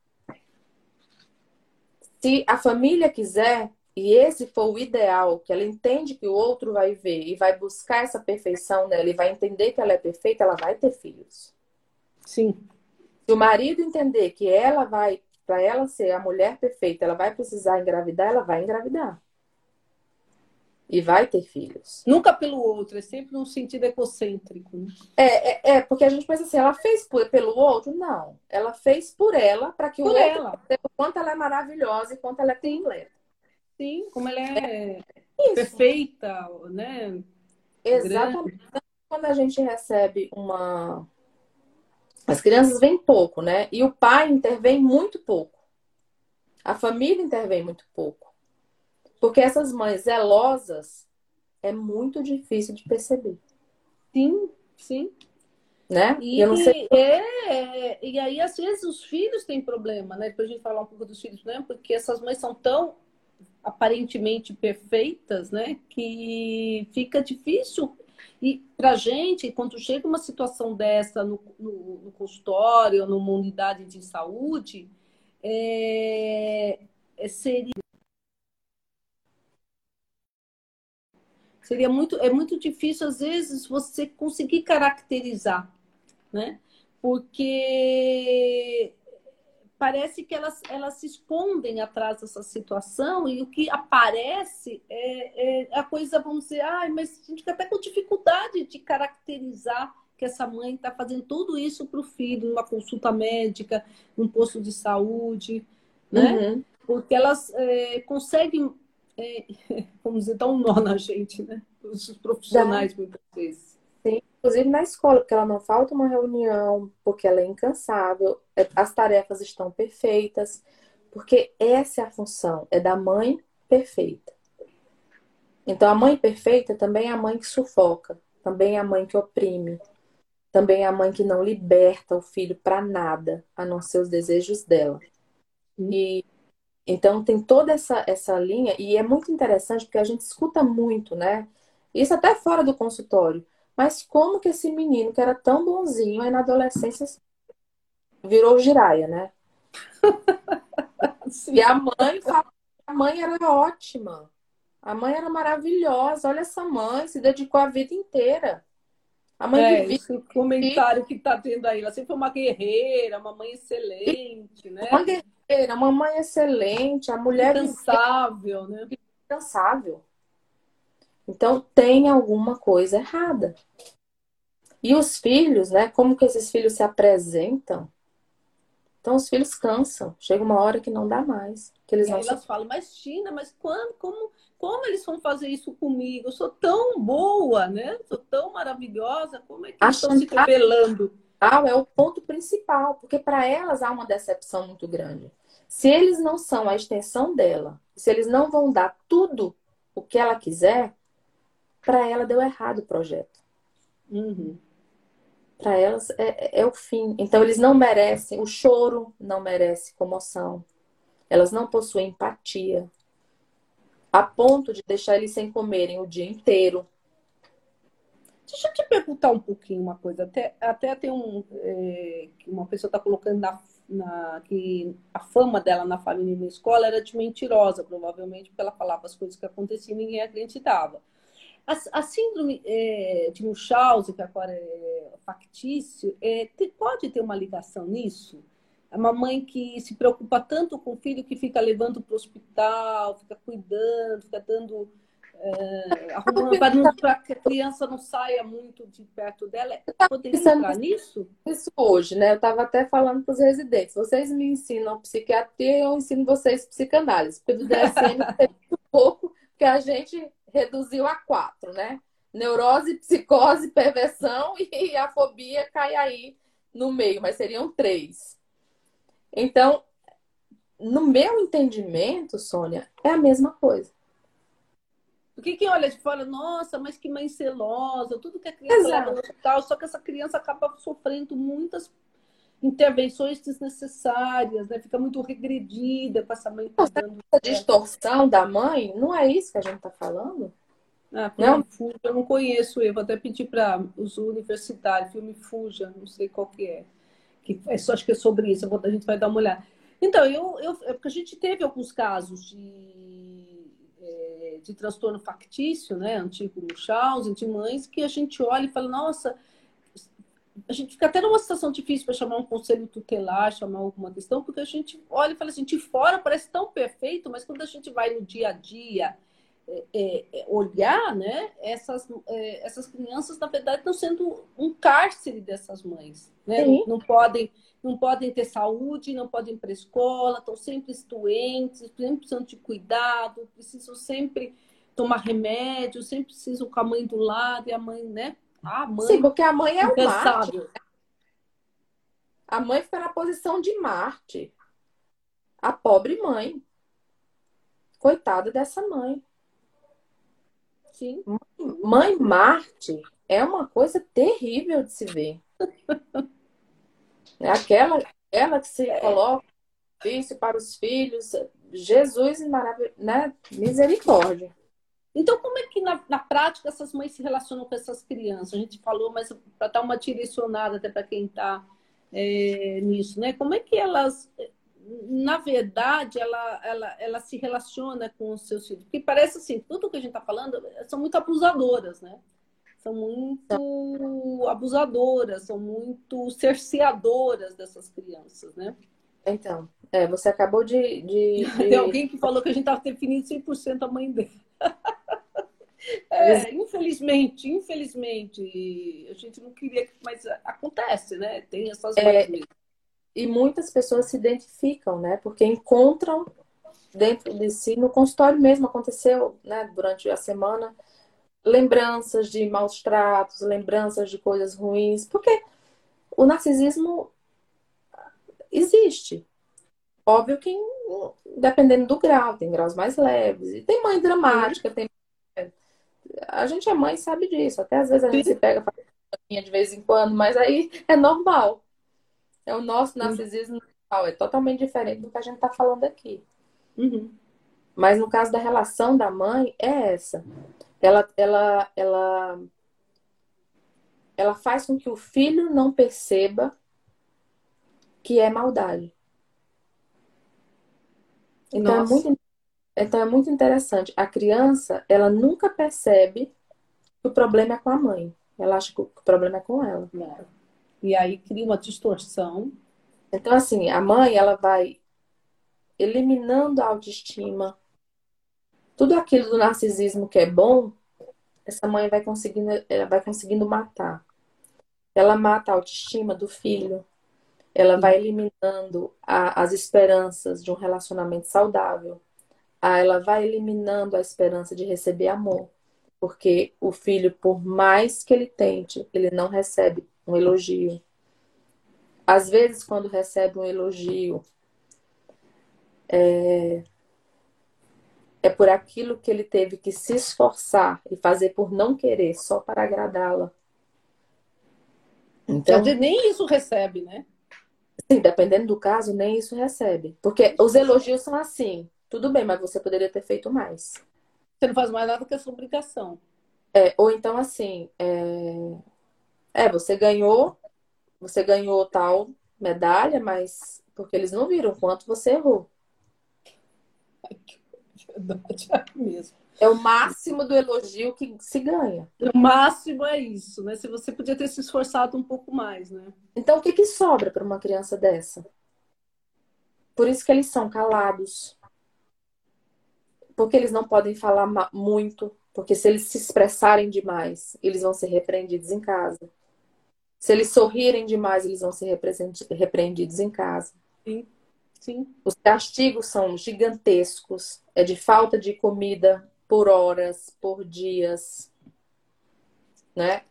Speaker 2: Se a família quiser, e esse for o ideal, que ela entende que o outro vai ver e vai buscar essa perfeição nela e vai entender que ela é perfeita, ela vai ter filhos.
Speaker 1: Sim.
Speaker 2: Se o marido entender que ela vai, para ela ser a mulher perfeita, ela vai precisar engravidar, ela vai engravidar. E vai ter filhos.
Speaker 1: Nunca pelo outro, é sempre num sentido egocêntrico. Né?
Speaker 2: É, é, é, porque a gente pensa assim, ela fez por, pelo outro? Não. Ela fez por ela, para que por o ela. outro o quanto ela é maravilhosa e quanto ela é completa.
Speaker 1: Sim, como ela é, é perfeita, né?
Speaker 2: Exatamente. Grande. Quando a gente recebe uma. As crianças vêm pouco, né? E o pai intervém muito pouco. A família intervém muito pouco. Porque essas mães zelosas é muito difícil de perceber.
Speaker 1: Sim, sim.
Speaker 2: Né?
Speaker 1: E, eu não sei... É, e aí, às vezes, os filhos têm problema, né? Depois a gente falar um pouco dos filhos, né? Porque essas mães são tão aparentemente perfeitas, né? Que fica difícil. E pra gente, quando chega uma situação dessa no, no, no consultório, numa unidade de saúde, é, é seria Seria muito, é muito difícil, às vezes, você conseguir caracterizar, né? Porque parece que elas, elas se escondem atrás dessa situação e o que aparece é, é a coisa, vamos dizer, ai, mas a gente fica até com dificuldade de caracterizar que essa mãe está fazendo tudo isso para o filho, numa consulta médica, num posto de saúde, né? Uhum. Porque elas é, conseguem é, *laughs* vamos dizer, dá um nó na gente, né? Os profissionais, muitas vezes.
Speaker 2: Inclusive na escola, porque ela não falta uma reunião, porque ela é incansável, é, as tarefas estão perfeitas, porque essa é a função, é da mãe perfeita. Então, a mãe perfeita também é a mãe que sufoca, também é a mãe que oprime, também é a mãe que não liberta o filho para nada, a não ser os desejos dela. E então tem toda essa, essa linha, e é muito interessante porque a gente escuta muito, né? Isso até fora do consultório. Mas como que esse menino, que era tão bonzinho, aí na adolescência virou giraia, né? *laughs* e a mãe a mãe era ótima. A mãe era maravilhosa. Olha essa mãe, se dedicou a vida inteira.
Speaker 1: A mãe é, de esse comentário que está tendo aí. Ela sempre foi uma guerreira, uma mãe excelente, né?
Speaker 2: Uma guerreira, uma mãe excelente, a mulher
Speaker 1: incansável, né?
Speaker 2: Incansável. Então tem alguma coisa errada. E os filhos, né? Como que esses filhos se apresentam? Então os filhos cansam. Chega uma hora que não dá mais. Que eles
Speaker 1: e
Speaker 2: não
Speaker 1: elas se... falam, mas Tina, mas quando, como, como eles vão fazer isso comigo? Eu sou tão boa, né? Sou tão maravilhosa. Como é que eles estão se revelando?
Speaker 2: É o ponto principal, porque para elas há uma decepção muito grande. Se eles não são a extensão dela, se eles não vão dar tudo o que ela quiser, para ela deu errado o projeto.
Speaker 1: Uhum.
Speaker 2: Para elas é, é o fim. Então eles não merecem, o choro não merece comoção. Elas não possuem empatia. A ponto de deixar eles sem comerem o dia inteiro.
Speaker 1: Deixa eu te perguntar um pouquinho uma coisa. Até, até tem um. É, uma pessoa está colocando na, na, que a fama dela na família e na escola era de mentirosa, provavelmente, porque ela falava as coisas que aconteciam e ninguém acreditava. A, a síndrome é, de Munchausen, que agora é factício, é, pode ter uma ligação nisso? É uma mãe que se preocupa tanto com o filho que fica levando para o hospital, fica cuidando, fica dando. É, arrumando para que a criança não saia muito de perto dela. Poderia entrar nisso?
Speaker 2: Isso hoje, né? Eu estava até falando para os residentes. Vocês me ensinam psiquiatria, eu ensino vocês psicanálise. Porque do DSM tem muito pouco que a gente reduziu a quatro, né? Neurose, psicose, perversão *laughs* e a fobia cai aí no meio, mas seriam três. Então, no meu entendimento, Sônia, é a mesma coisa.
Speaker 1: O que que olha de fora, nossa, mas que mãe celosa, tudo que a criança leva no hospital, só que essa criança acaba sofrendo muitas intervenções desnecessárias, né? Fica muito regredida com essa mãe
Speaker 2: cuidando. Essa distorção da mãe, não é isso que a gente está falando?
Speaker 1: Ah, não? Fuja, eu não conheço, eu vou até pedir para os universitários, filme Fuja, não sei qual que é. Que é só, acho que é sobre isso, vou, a gente vai dar uma olhada. Então, eu, eu, é porque a gente teve alguns casos de, é, de transtorno factício, né? Antigo Munchausen, de mães que a gente olha e fala, nossa, a gente fica até numa situação difícil para chamar um conselho tutelar, chamar alguma questão, porque a gente olha e fala assim, de fora parece tão perfeito, mas quando a gente vai no dia a dia é, é, é olhar, né, essas, é, essas crianças, na verdade, estão sendo um cárcere dessas mães. Né? Não, não, podem, não podem ter saúde, não podem ir para a escola, estão sempre doentes, sempre precisam de cuidado, precisam sempre tomar remédio, sempre precisam com a mãe do lado e a mãe, né?
Speaker 2: A mãe. Sim, porque a mãe é o Marte. Né? A mãe fica na posição de Marte. A pobre mãe. Coitada dessa mãe.
Speaker 1: Sim.
Speaker 2: Mãe Marte é uma coisa terrível de se ver. É aquela, ela que se coloca difícil para os filhos. Jesus, né? misericórdia.
Speaker 1: Então, como é que na, na, prática essas mães se relacionam com essas crianças? A gente falou, mas para dar uma direcionada até para quem está é, nisso, né? Como é que elas, na verdade, ela, ela, ela se relaciona com os seus filhos? Porque parece assim, tudo que a gente está falando são muito abusadoras, né? São muito abusadoras, são muito cerceadoras dessas crianças, né?
Speaker 2: Então, é, você acabou de, de, *laughs* de...
Speaker 1: Tem alguém que falou que a gente estava definindo 100% a mãe dele. É, infelizmente, infelizmente, a gente não queria, mas acontece, né? Tem essas é,
Speaker 2: E muitas pessoas se identificam, né? Porque encontram dentro de si, no consultório mesmo aconteceu, né? Durante a semana, lembranças de maus tratos, lembranças de coisas ruins, porque o narcisismo existe. Óbvio que dependendo do grau, tem graus mais leves, e tem mãe dramática, tem a gente é mãe sabe disso. Até às vezes a gente se pega de vez em quando, mas aí *laughs* é normal. É o nosso narcisismo normal, é totalmente diferente do que a gente está falando aqui.
Speaker 1: Uhum.
Speaker 2: Mas no caso da relação da mãe, é essa. Ela, ela, ela, ela faz com que o filho não perceba que é maldade. Então é, muito, então é muito interessante. A criança, ela nunca percebe que o problema é com a mãe. Ela acha que o problema é com ela.
Speaker 1: É. E aí cria uma distorção.
Speaker 2: Então, assim, a mãe, ela vai eliminando a autoestima, tudo aquilo do narcisismo que é bom, essa mãe vai conseguindo, ela vai conseguindo matar. Ela mata a autoestima do filho, ela vai eliminando a, as esperanças de um relacionamento saudável. Ah, ela vai eliminando a esperança de receber amor, porque o filho, por mais que ele tente, ele não recebe um elogio. Às vezes, quando recebe um elogio, é, é por aquilo que ele teve que se esforçar e fazer por não querer, só para agradá-la.
Speaker 1: Então, nem isso recebe, né?
Speaker 2: Sim, dependendo do caso, nem isso recebe. Porque os elogios são assim. Tudo bem, mas você poderia ter feito mais.
Speaker 1: Você não faz mais nada que a sua obrigação.
Speaker 2: É, ou então assim, é... é, você ganhou, você ganhou tal medalha, mas porque eles não viram quanto você errou
Speaker 1: verdade *laughs* é mesmo.
Speaker 2: É o máximo do elogio que se ganha.
Speaker 1: O máximo é isso, né? Se você podia ter se esforçado um pouco mais, né?
Speaker 2: Então, o que, que sobra para uma criança dessa? Por isso que eles são calados. Porque eles não podem falar muito. Porque se eles se expressarem demais, eles vão ser repreendidos em casa. Se eles sorrirem demais, eles vão ser repreendidos em casa.
Speaker 1: Sim. Sim.
Speaker 2: Os castigos são gigantescos. É de falta de comida por horas, por dias, né?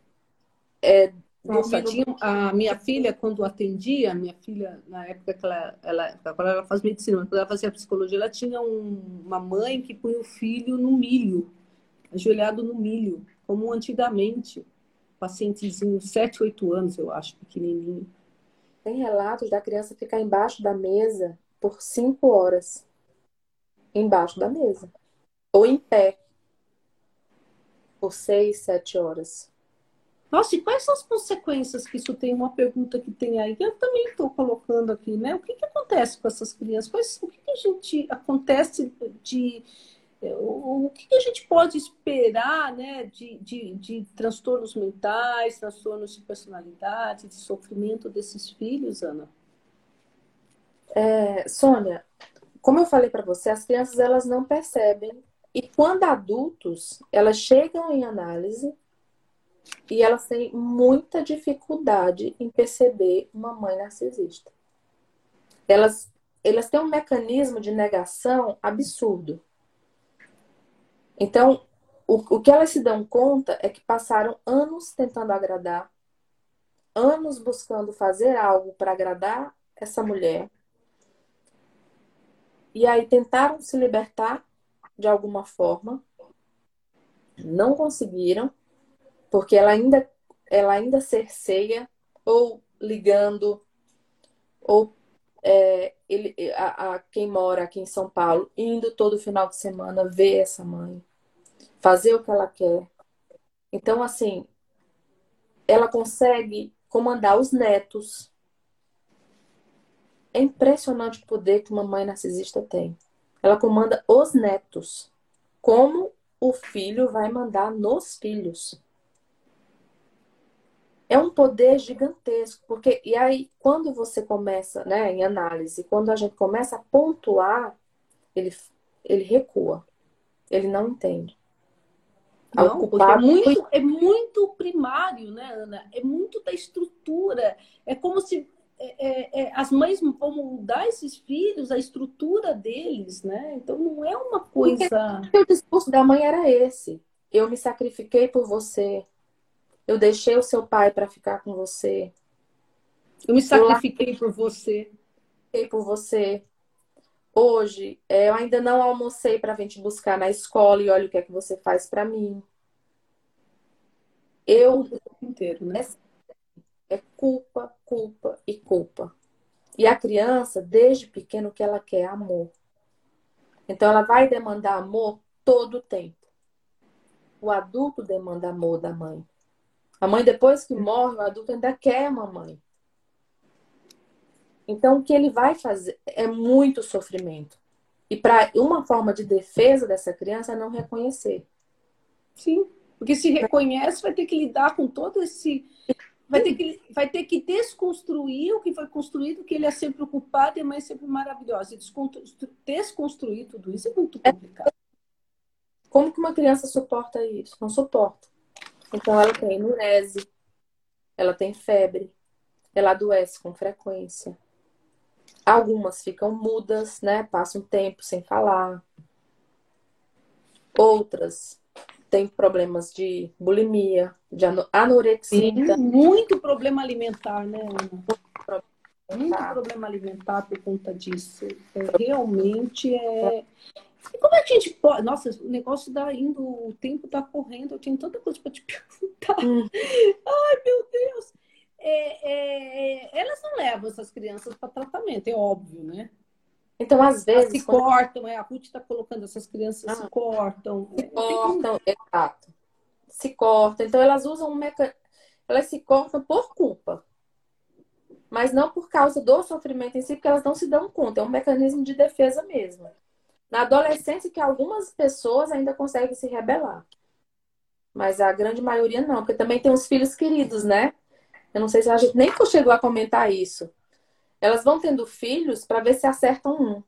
Speaker 1: É Nossa, tinha a minha filha, quando atendia, minha filha, na época que ela, ela agora ela faz medicina, mas quando ela fazia psicologia, ela tinha um, uma mãe que punha o filho no milho, ajoelhado no milho, como antigamente. Pacientezinho, 7, 8 anos, eu acho, pequenininho.
Speaker 2: Tem relatos da criança ficar embaixo da mesa por cinco horas embaixo da mesa. Ou em pé por seis, sete horas.
Speaker 1: Nossa, e quais são as consequências que isso tem? Uma pergunta que tem aí, eu também estou colocando aqui, né? O que, que acontece com essas crianças? Quais, o que, que a gente acontece de. O, o que, que a gente pode esperar né, de, de, de transtornos mentais, transtornos de personalidade, de sofrimento desses filhos, Ana?
Speaker 2: É, Sônia, como eu falei para você, as crianças elas não percebem e quando adultos elas chegam em análise e elas têm muita dificuldade em perceber uma mãe narcisista. Elas elas têm um mecanismo de negação absurdo. Então, o, o que elas se dão conta é que passaram anos tentando agradar, anos buscando fazer algo para agradar essa mulher, e aí tentaram se libertar de alguma forma, não conseguiram, porque ela ainda, ela ainda cerceia, ou ligando, ou é, ele, a, a, quem mora aqui em São Paulo, indo todo final de semana ver essa mãe, fazer o que ela quer. Então, assim, ela consegue comandar os netos, é impressionante o poder que uma mãe narcisista tem. Ela comanda os netos. Como o filho vai mandar nos filhos. É um poder gigantesco, porque e aí quando você começa, né, em análise, quando a gente começa a pontuar, ele ele recua. Ele não entende.
Speaker 1: Não, é muito, é muito primário, né, Ana? É muito da estrutura. É como se é, é, é, as mães vão mudar esses filhos, a estrutura deles, né? Então não é uma coisa.
Speaker 2: Porque o discurso da mãe era esse: eu me sacrifiquei por você, eu deixei o seu pai para ficar com você.
Speaker 1: Eu me sacrifiquei eu por você.
Speaker 2: por você. Hoje, é, eu ainda não almocei para vir te buscar na escola e olha o que é que você faz para mim. Eu
Speaker 1: inteiro, né?
Speaker 2: É, é culpa, culpa e culpa. E a criança, desde pequeno, que ela quer amor. Então ela vai demandar amor todo o tempo. O adulto demanda amor da mãe. A mãe, depois que morre, o adulto ainda quer a mamãe. Então, o que ele vai fazer é muito sofrimento. E para uma forma de defesa dessa criança é não reconhecer.
Speaker 1: Sim, porque se reconhece, vai ter que lidar com todo esse. Vai ter, que, vai ter que desconstruir o que foi construído, que ele é sempre ocupado e a mãe é sempre maravilhosa. Desconstruir tudo isso é muito complicado.
Speaker 2: Como que uma criança suporta isso? Não suporta. Então ela tem nurese, ela tem febre, ela adoece com frequência. Algumas ficam mudas, né? Passam tempo sem falar. Outras têm problemas de bulimia, de anorexia.
Speaker 1: Sim, muito problema alimentar, né, Ana? Muito problema alimentar por conta disso. É, realmente é. E como é que a gente pode. Nossa, o negócio da indo, o tempo tá correndo, eu tenho tanta coisa para te *laughs* perguntar. Hum. Ai, meu Deus! é, é, elas não levam essas crianças para tratamento, é óbvio, né?
Speaker 2: Então, às vezes. Elas
Speaker 1: se quando... cortam, é, a Ruth está colocando essas crianças ah, se cortam.
Speaker 2: Se cortam, exato. Se cortam. Então, elas usam um mecanismo. Elas se cortam por culpa. Mas não por causa do sofrimento em si, porque elas não se dão conta. É um mecanismo de defesa mesmo. Na adolescência, que algumas pessoas ainda conseguem se rebelar. Mas a grande maioria não, porque também tem os filhos queridos, né? Eu não sei se a gente nem chegou a comentar isso. Elas vão tendo filhos para ver se acertam um.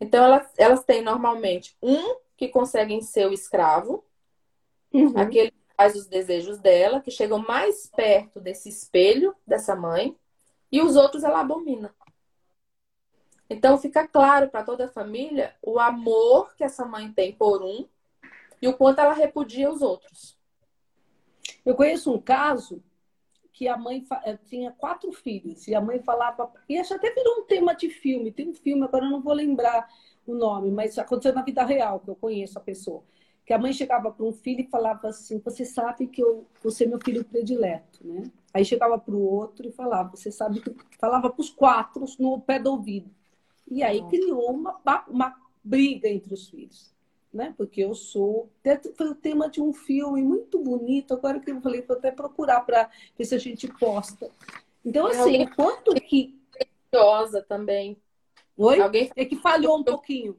Speaker 2: Então, elas, elas têm normalmente um que conseguem ser o escravo, uhum. aquele que faz os desejos dela, que chegam mais perto desse espelho dessa mãe, e os outros ela abomina. Então, fica claro para toda a família o amor que essa mãe tem por um e o quanto ela repudia os outros.
Speaker 1: Eu conheço um caso que a mãe eh, tinha quatro filhos e a mãe falava e acho até virou um tema de filme tem um filme agora eu não vou lembrar o nome mas aconteceu na vida real que eu conheço a pessoa que a mãe chegava para um filho e falava assim você sabe que eu você é meu filho predileto né aí chegava para o outro e falava você sabe que falava para os quatro no pé do ouvido e aí criou uma uma briga entre os filhos né? Porque eu sou. Foi o tema de um filme muito bonito. Agora que eu falei, vou até procurar para ver se a gente posta. Então, assim, Alguém... quanto que.
Speaker 2: Preciosa também.
Speaker 1: Oi? Alguém... É que falhou um pouquinho.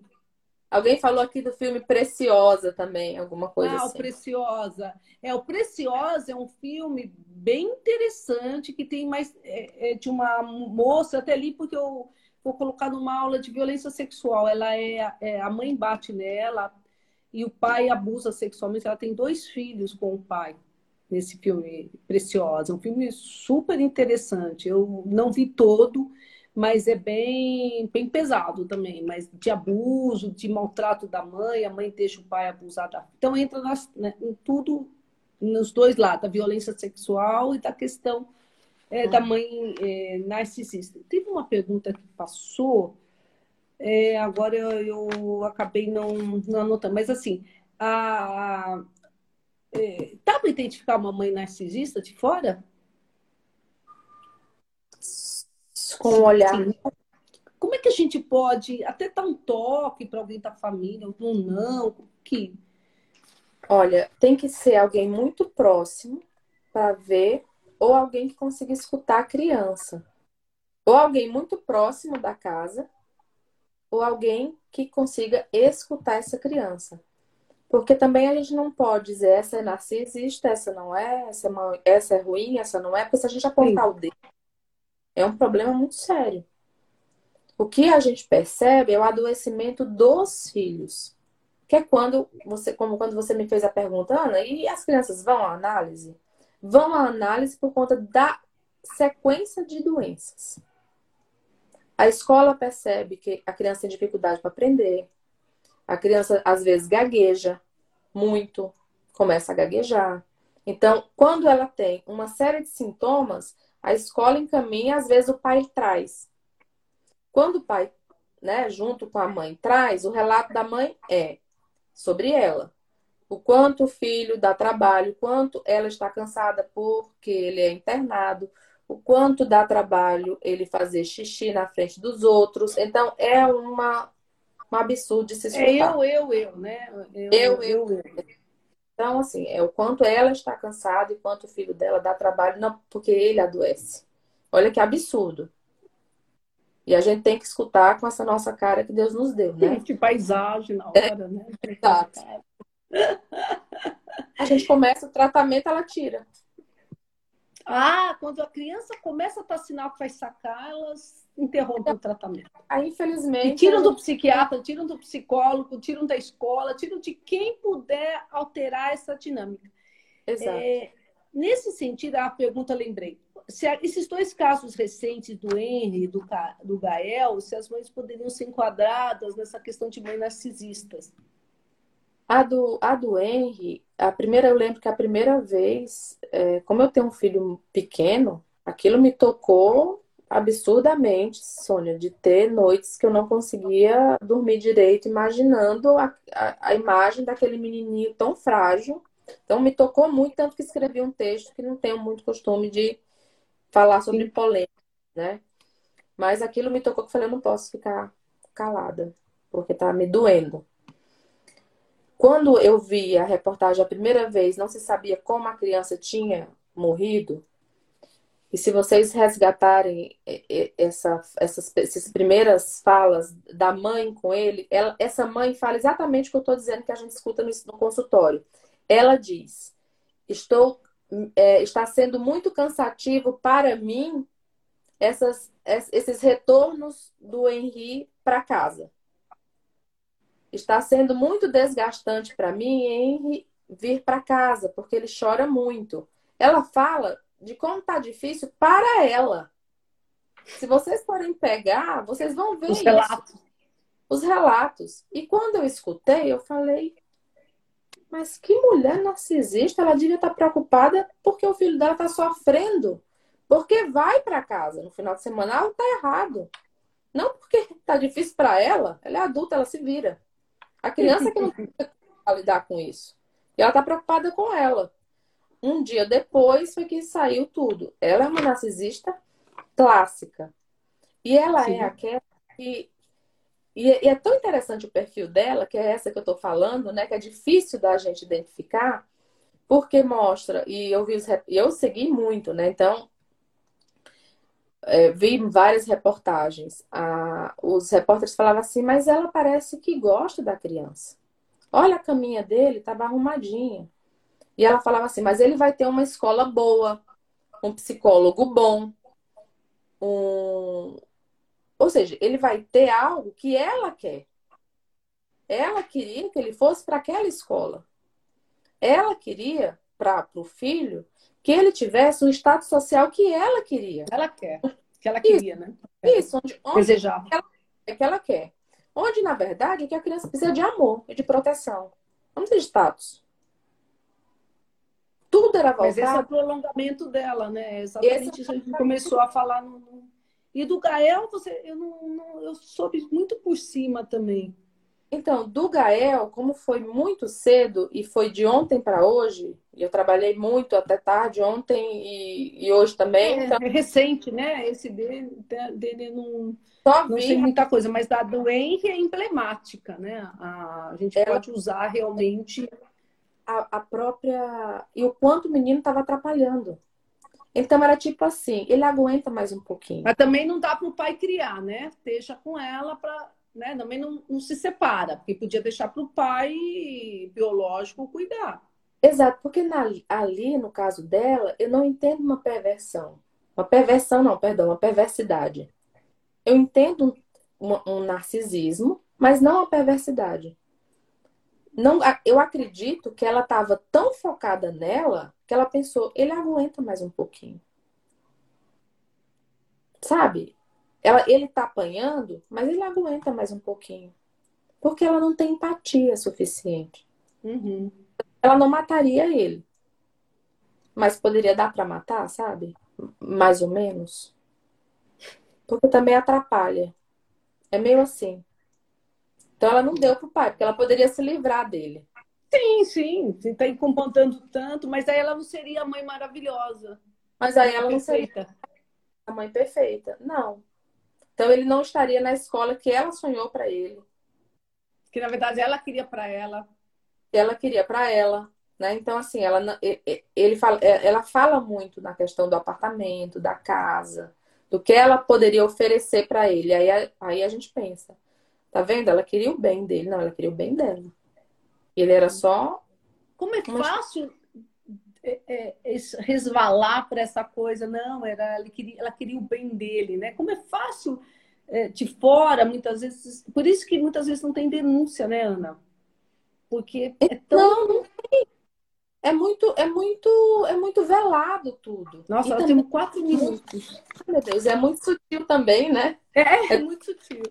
Speaker 2: Alguém falou aqui do filme Preciosa também, alguma coisa ah, assim.
Speaker 1: Ah, o Preciosa. É, o Preciosa é um filme bem interessante que tem mais é, é de uma moça, até ali porque eu vou colocar numa aula de violência sexual. Ela é, é a mãe bate nela, e o pai abusa sexualmente. Ela tem dois filhos com o pai nesse filme Preciosa. É um filme super interessante. Eu não vi todo, mas é bem, bem pesado também. Mas de abuso, de maltrato da mãe, a mãe deixa o pai abusar da. Então entra nas, né, em tudo, nos dois lados, da violência sexual e da questão é, da mãe é, narcisista. Teve uma pergunta que passou é, agora eu, eu, acabei não, não, anotando, mas assim, a, a é, dá para identificar uma mãe narcisista de fora?
Speaker 2: Com o olhar. Sim.
Speaker 1: Como é que a gente pode até dar um toque para alguém da família, ou não? Que...
Speaker 2: Olha, tem que ser alguém muito próximo para ver, ou alguém que consiga escutar a criança. Ou alguém muito próximo da casa ou alguém que consiga escutar essa criança. Porque também a gente não pode dizer essa é narcisista, essa não é, essa é, essa é ruim, essa não é, porque se a gente apontar Sim. o dedo, é um problema muito sério. O que a gente percebe é o adoecimento dos filhos. Que é quando você, como quando você me fez a pergunta, Ana, e as crianças vão à análise? Vão à análise por conta da sequência de doenças. A escola percebe que a criança tem dificuldade para aprender. A criança, às vezes, gagueja muito, começa a gaguejar. Então, quando ela tem uma série de sintomas, a escola encaminha, às vezes o pai traz. Quando o pai, né, junto com a mãe, traz, o relato da mãe é sobre ela. O quanto o filho dá trabalho, o quanto ela está cansada porque ele é internado, o quanto dá trabalho ele fazer xixi na frente dos outros. Então, é uma, um absurdo de se escutar.
Speaker 1: É eu, eu, eu, né?
Speaker 2: Eu, eu, eu. eu. Então, assim, é o quanto ela está cansada e quanto o filho dela dá trabalho, não porque ele adoece. Olha que absurdo. E a gente tem que escutar com essa nossa cara que Deus nos deu, né?
Speaker 1: Que paisagem na hora, é. né?
Speaker 2: Exato. A gente começa o tratamento, ela tira.
Speaker 1: Ah, quando a criança começa a dar sinal que vai sacar, elas interrompem o tratamento.
Speaker 2: Aí, infelizmente.
Speaker 1: E tiram do psiquiatra, tiram do psicólogo, tiram da escola, tiram de quem puder alterar essa dinâmica.
Speaker 2: Exato. É,
Speaker 1: nesse sentido, a pergunta lembrei. Se esses dois casos recentes do Henry e do, do Gael, se as mães poderiam ser enquadradas nessa questão de mães narcisistas.
Speaker 2: A do, a do Henry, a primeira, eu lembro que a primeira vez, é, como eu tenho um filho pequeno, aquilo me tocou absurdamente, Sônia, de ter noites que eu não conseguia dormir direito, imaginando a, a, a imagem daquele menininho tão frágil. Então, me tocou muito, tanto que escrevi um texto que não tenho muito costume de falar sobre polêmica, né? Mas aquilo me tocou que eu falei, eu não posso ficar calada, porque tá me doendo. Quando eu vi a reportagem a primeira vez, não se sabia como a criança tinha morrido. E se vocês resgatarem essa, essas, essas primeiras falas da mãe com ele, ela, essa mãe fala exatamente o que eu estou dizendo que a gente escuta no, no consultório. Ela diz: Estou, é, está sendo muito cansativo para mim essas, esses retornos do Henri para casa. Está sendo muito desgastante para mim Henry vir para casa, porque ele chora muito. Ela fala de como tá difícil para ela. Se vocês forem pegar, vocês vão ver
Speaker 1: os isso. relatos.
Speaker 2: Os relatos. E quando eu escutei, eu falei: mas que mulher narcisista, ela devia estar tá preocupada porque o filho dela está sofrendo. Porque vai para casa no final de semana, ela está errado. Não porque está difícil para ela, ela é adulta, ela se vira. A criança que não tem *laughs* lidar com isso. E ela está preocupada com ela. Um dia depois foi que saiu tudo. Ela é uma narcisista clássica. E ela Sim. é aquela que. E, é tão interessante o perfil dela, que é essa que eu estou falando, né? Que é difícil da gente identificar, porque mostra, e eu vi eu segui muito, né? Então, é, vi várias reportagens. Ah, os repórteres falavam assim, mas ela parece que gosta da criança. Olha a caminha dele, estava arrumadinha. E ela falava assim, mas ele vai ter uma escola boa, um psicólogo bom, um... ou seja, ele vai ter algo que ela quer. Ela queria que ele fosse para aquela escola. Ela queria para o filho que ele tivesse um status social que ela queria.
Speaker 1: Ela quer. Que ela queria,
Speaker 2: Isso.
Speaker 1: né?
Speaker 2: Isso, onde, onde
Speaker 1: Desejava.
Speaker 2: Ela, é que ela quer. Onde, na verdade, o que a criança precisa de amor e de proteção. Não precisa de status. Tudo era voltado.
Speaker 1: Mas esse é o prolongamento dela, né? Exatamente esse isso a gente começou a falar no. E do Gael, você, eu, não, não, eu soube muito por cima também.
Speaker 2: Então, do Gael, como foi muito cedo e foi de ontem para hoje, eu trabalhei muito até tarde ontem e, e hoje também.
Speaker 1: É,
Speaker 2: então...
Speaker 1: é recente, né? Esse dele, dele não, Só não vi. sei muita coisa, mas da do Henry é emblemática, né? A, a gente Ela... pode usar realmente.
Speaker 2: A, a própria. E o quanto o menino estava atrapalhando. Então era tipo assim, ele aguenta mais um pouquinho.
Speaker 1: Mas também não dá para o pai criar, né? Deixa com ela para né, também não, não se separa, porque podia deixar para o pai biológico cuidar.
Speaker 2: Exato, porque na, ali, no caso dela, eu não entendo uma perversão. Uma perversão, não, perdão, uma perversidade. Eu entendo um, um narcisismo, mas não uma perversidade. Não, eu acredito que ela estava tão focada nela que ela pensou, ele aguenta mais um pouquinho. Sabe? Ela, ele tá apanhando, mas ele aguenta mais um pouquinho. Porque ela não tem empatia suficiente.
Speaker 1: Uhum.
Speaker 2: Ela não mataria ele. Mas poderia dar para matar, sabe? Mais ou menos. Porque também atrapalha. É meio assim. Então ela não deu pro pai, porque ela poderia se livrar dele.
Speaker 1: Sim, sim, está incomodando tanto, mas aí ela não seria a mãe maravilhosa.
Speaker 2: Mas aí ela não seria a mãe perfeita. Não. Então ele não estaria na escola que ela sonhou para ele.
Speaker 1: Que na verdade ela queria para ela.
Speaker 2: Ela queria para ela, né? Então assim, ela ele fala, é, ela fala muito na questão do apartamento, da casa, do que ela poderia oferecer para ele. Aí, aí a gente pensa, tá vendo? Ela queria o bem dele, não, ela queria o bem dela. Ele era só.
Speaker 1: Como é fácil é, é, é resvalar para essa coisa? Não, era, ela, queria, ela queria o bem dele, né? Como é fácil é, de fora, muitas vezes. Por isso que muitas vezes não tem denúncia, né, Ana? Porque é tão.
Speaker 2: Não, não tem é muito, é muito, é muito velado tudo.
Speaker 1: Nossa, nós temos quatro minutos.
Speaker 2: Meu Deus, é muito sutil também, né?
Speaker 1: É, é muito sutil.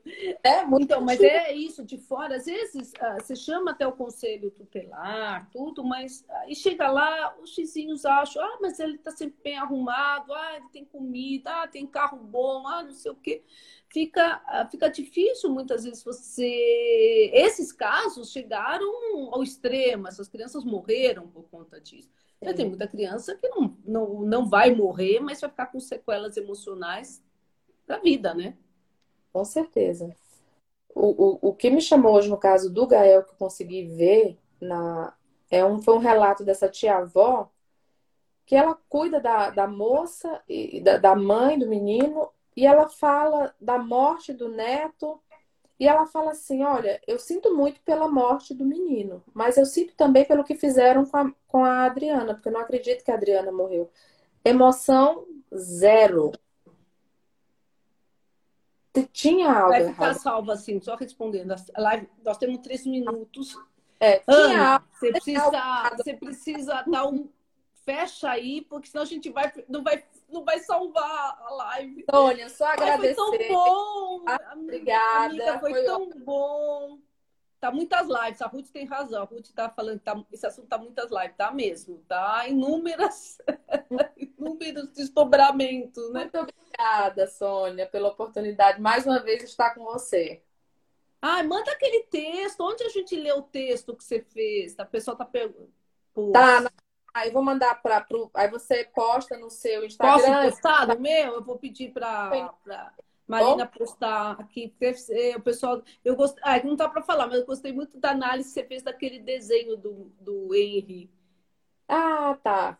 Speaker 1: É muito então, sutil. mas é isso de fora. Às vezes uh, você chama até o conselho tutelar, tudo, mas uh, e chega lá, os xizinhos acham, ah, mas ele está sempre bem arrumado, ah, ele tem comida, ah, tem carro bom, ah, não sei o quê fica, ah, fica difícil muitas vezes você. Esses casos chegaram ao extremo, essas crianças morreram por conta disso. Já tem muita criança que não, não, não vai morrer, mas vai ficar com sequelas emocionais da vida, né?
Speaker 2: Com certeza. O, o, o que me chamou hoje no caso do Gael, que eu consegui ver, na, é um, foi um relato dessa tia-avó, que ela cuida da, da moça, e da, da mãe do menino, e ela fala da morte do neto. E ela fala assim: Olha, eu sinto muito pela morte do menino, mas eu sinto também pelo que fizeram com a, com a Adriana, porque eu não acredito que a Adriana morreu. Emoção zero. Tinha algo.
Speaker 1: Vai ficar errado. salva assim, só respondendo. A live, nós temos três minutos.
Speaker 2: É,
Speaker 1: Ana, algo. você precisa, você precisa dar um. Fecha aí, porque senão a gente vai, não vai não vai salvar a live.
Speaker 2: Sônia, só agradecer.
Speaker 1: Ai, foi tão bom.
Speaker 2: Ah, obrigada.
Speaker 1: Amiga, foi, foi tão bom. Tá muitas lives, a Ruth tem razão. A Ruth tá falando que tá, esse assunto tá muitas lives, tá mesmo, tá? Inúmeras, *laughs* inúmeros desdobramentos, né?
Speaker 2: Muito obrigada, Sônia, pela oportunidade mais uma vez estar com você.
Speaker 1: Ai, manda aquele texto. Onde a gente lê o texto que você fez? A pessoa tá perguntando.
Speaker 2: Tá na Aí vou mandar para pro... aí você posta no seu Instagram.
Speaker 1: Posso postar no meu? Eu vou pedir para Marina Bom? postar aqui. O pessoal, eu gostei, ah, não tá para falar, mas eu gostei muito da análise que você fez daquele desenho do, do Henry.
Speaker 2: Ah, tá.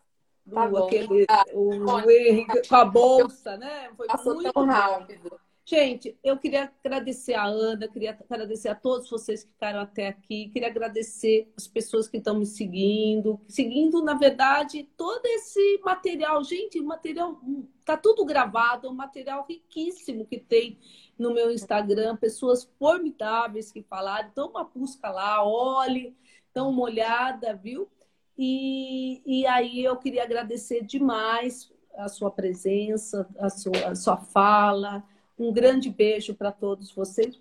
Speaker 1: Tá aquele, ah, o, o Henry com a bolsa, né?
Speaker 2: Foi Passou muito tão rápido.
Speaker 1: Gente, eu queria agradecer a Ana, queria agradecer a todos vocês que ficaram até aqui, queria agradecer as pessoas que estão me seguindo, seguindo, na verdade, todo esse material. Gente, o material tá tudo gravado, é um material riquíssimo que tem no meu Instagram, pessoas formidáveis que falaram. Então, uma busca lá, olhe, dá uma olhada, viu? E, e aí eu queria agradecer demais a sua presença, a sua, a sua fala um grande beijo para todos vocês.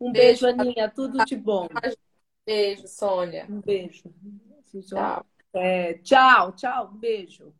Speaker 1: Um beijo, beijo, Aninha. Tudo de bom.
Speaker 2: Beijo, Sônia.
Speaker 1: Um beijo.
Speaker 2: Tchau.
Speaker 1: É, tchau, tchau. Um beijo.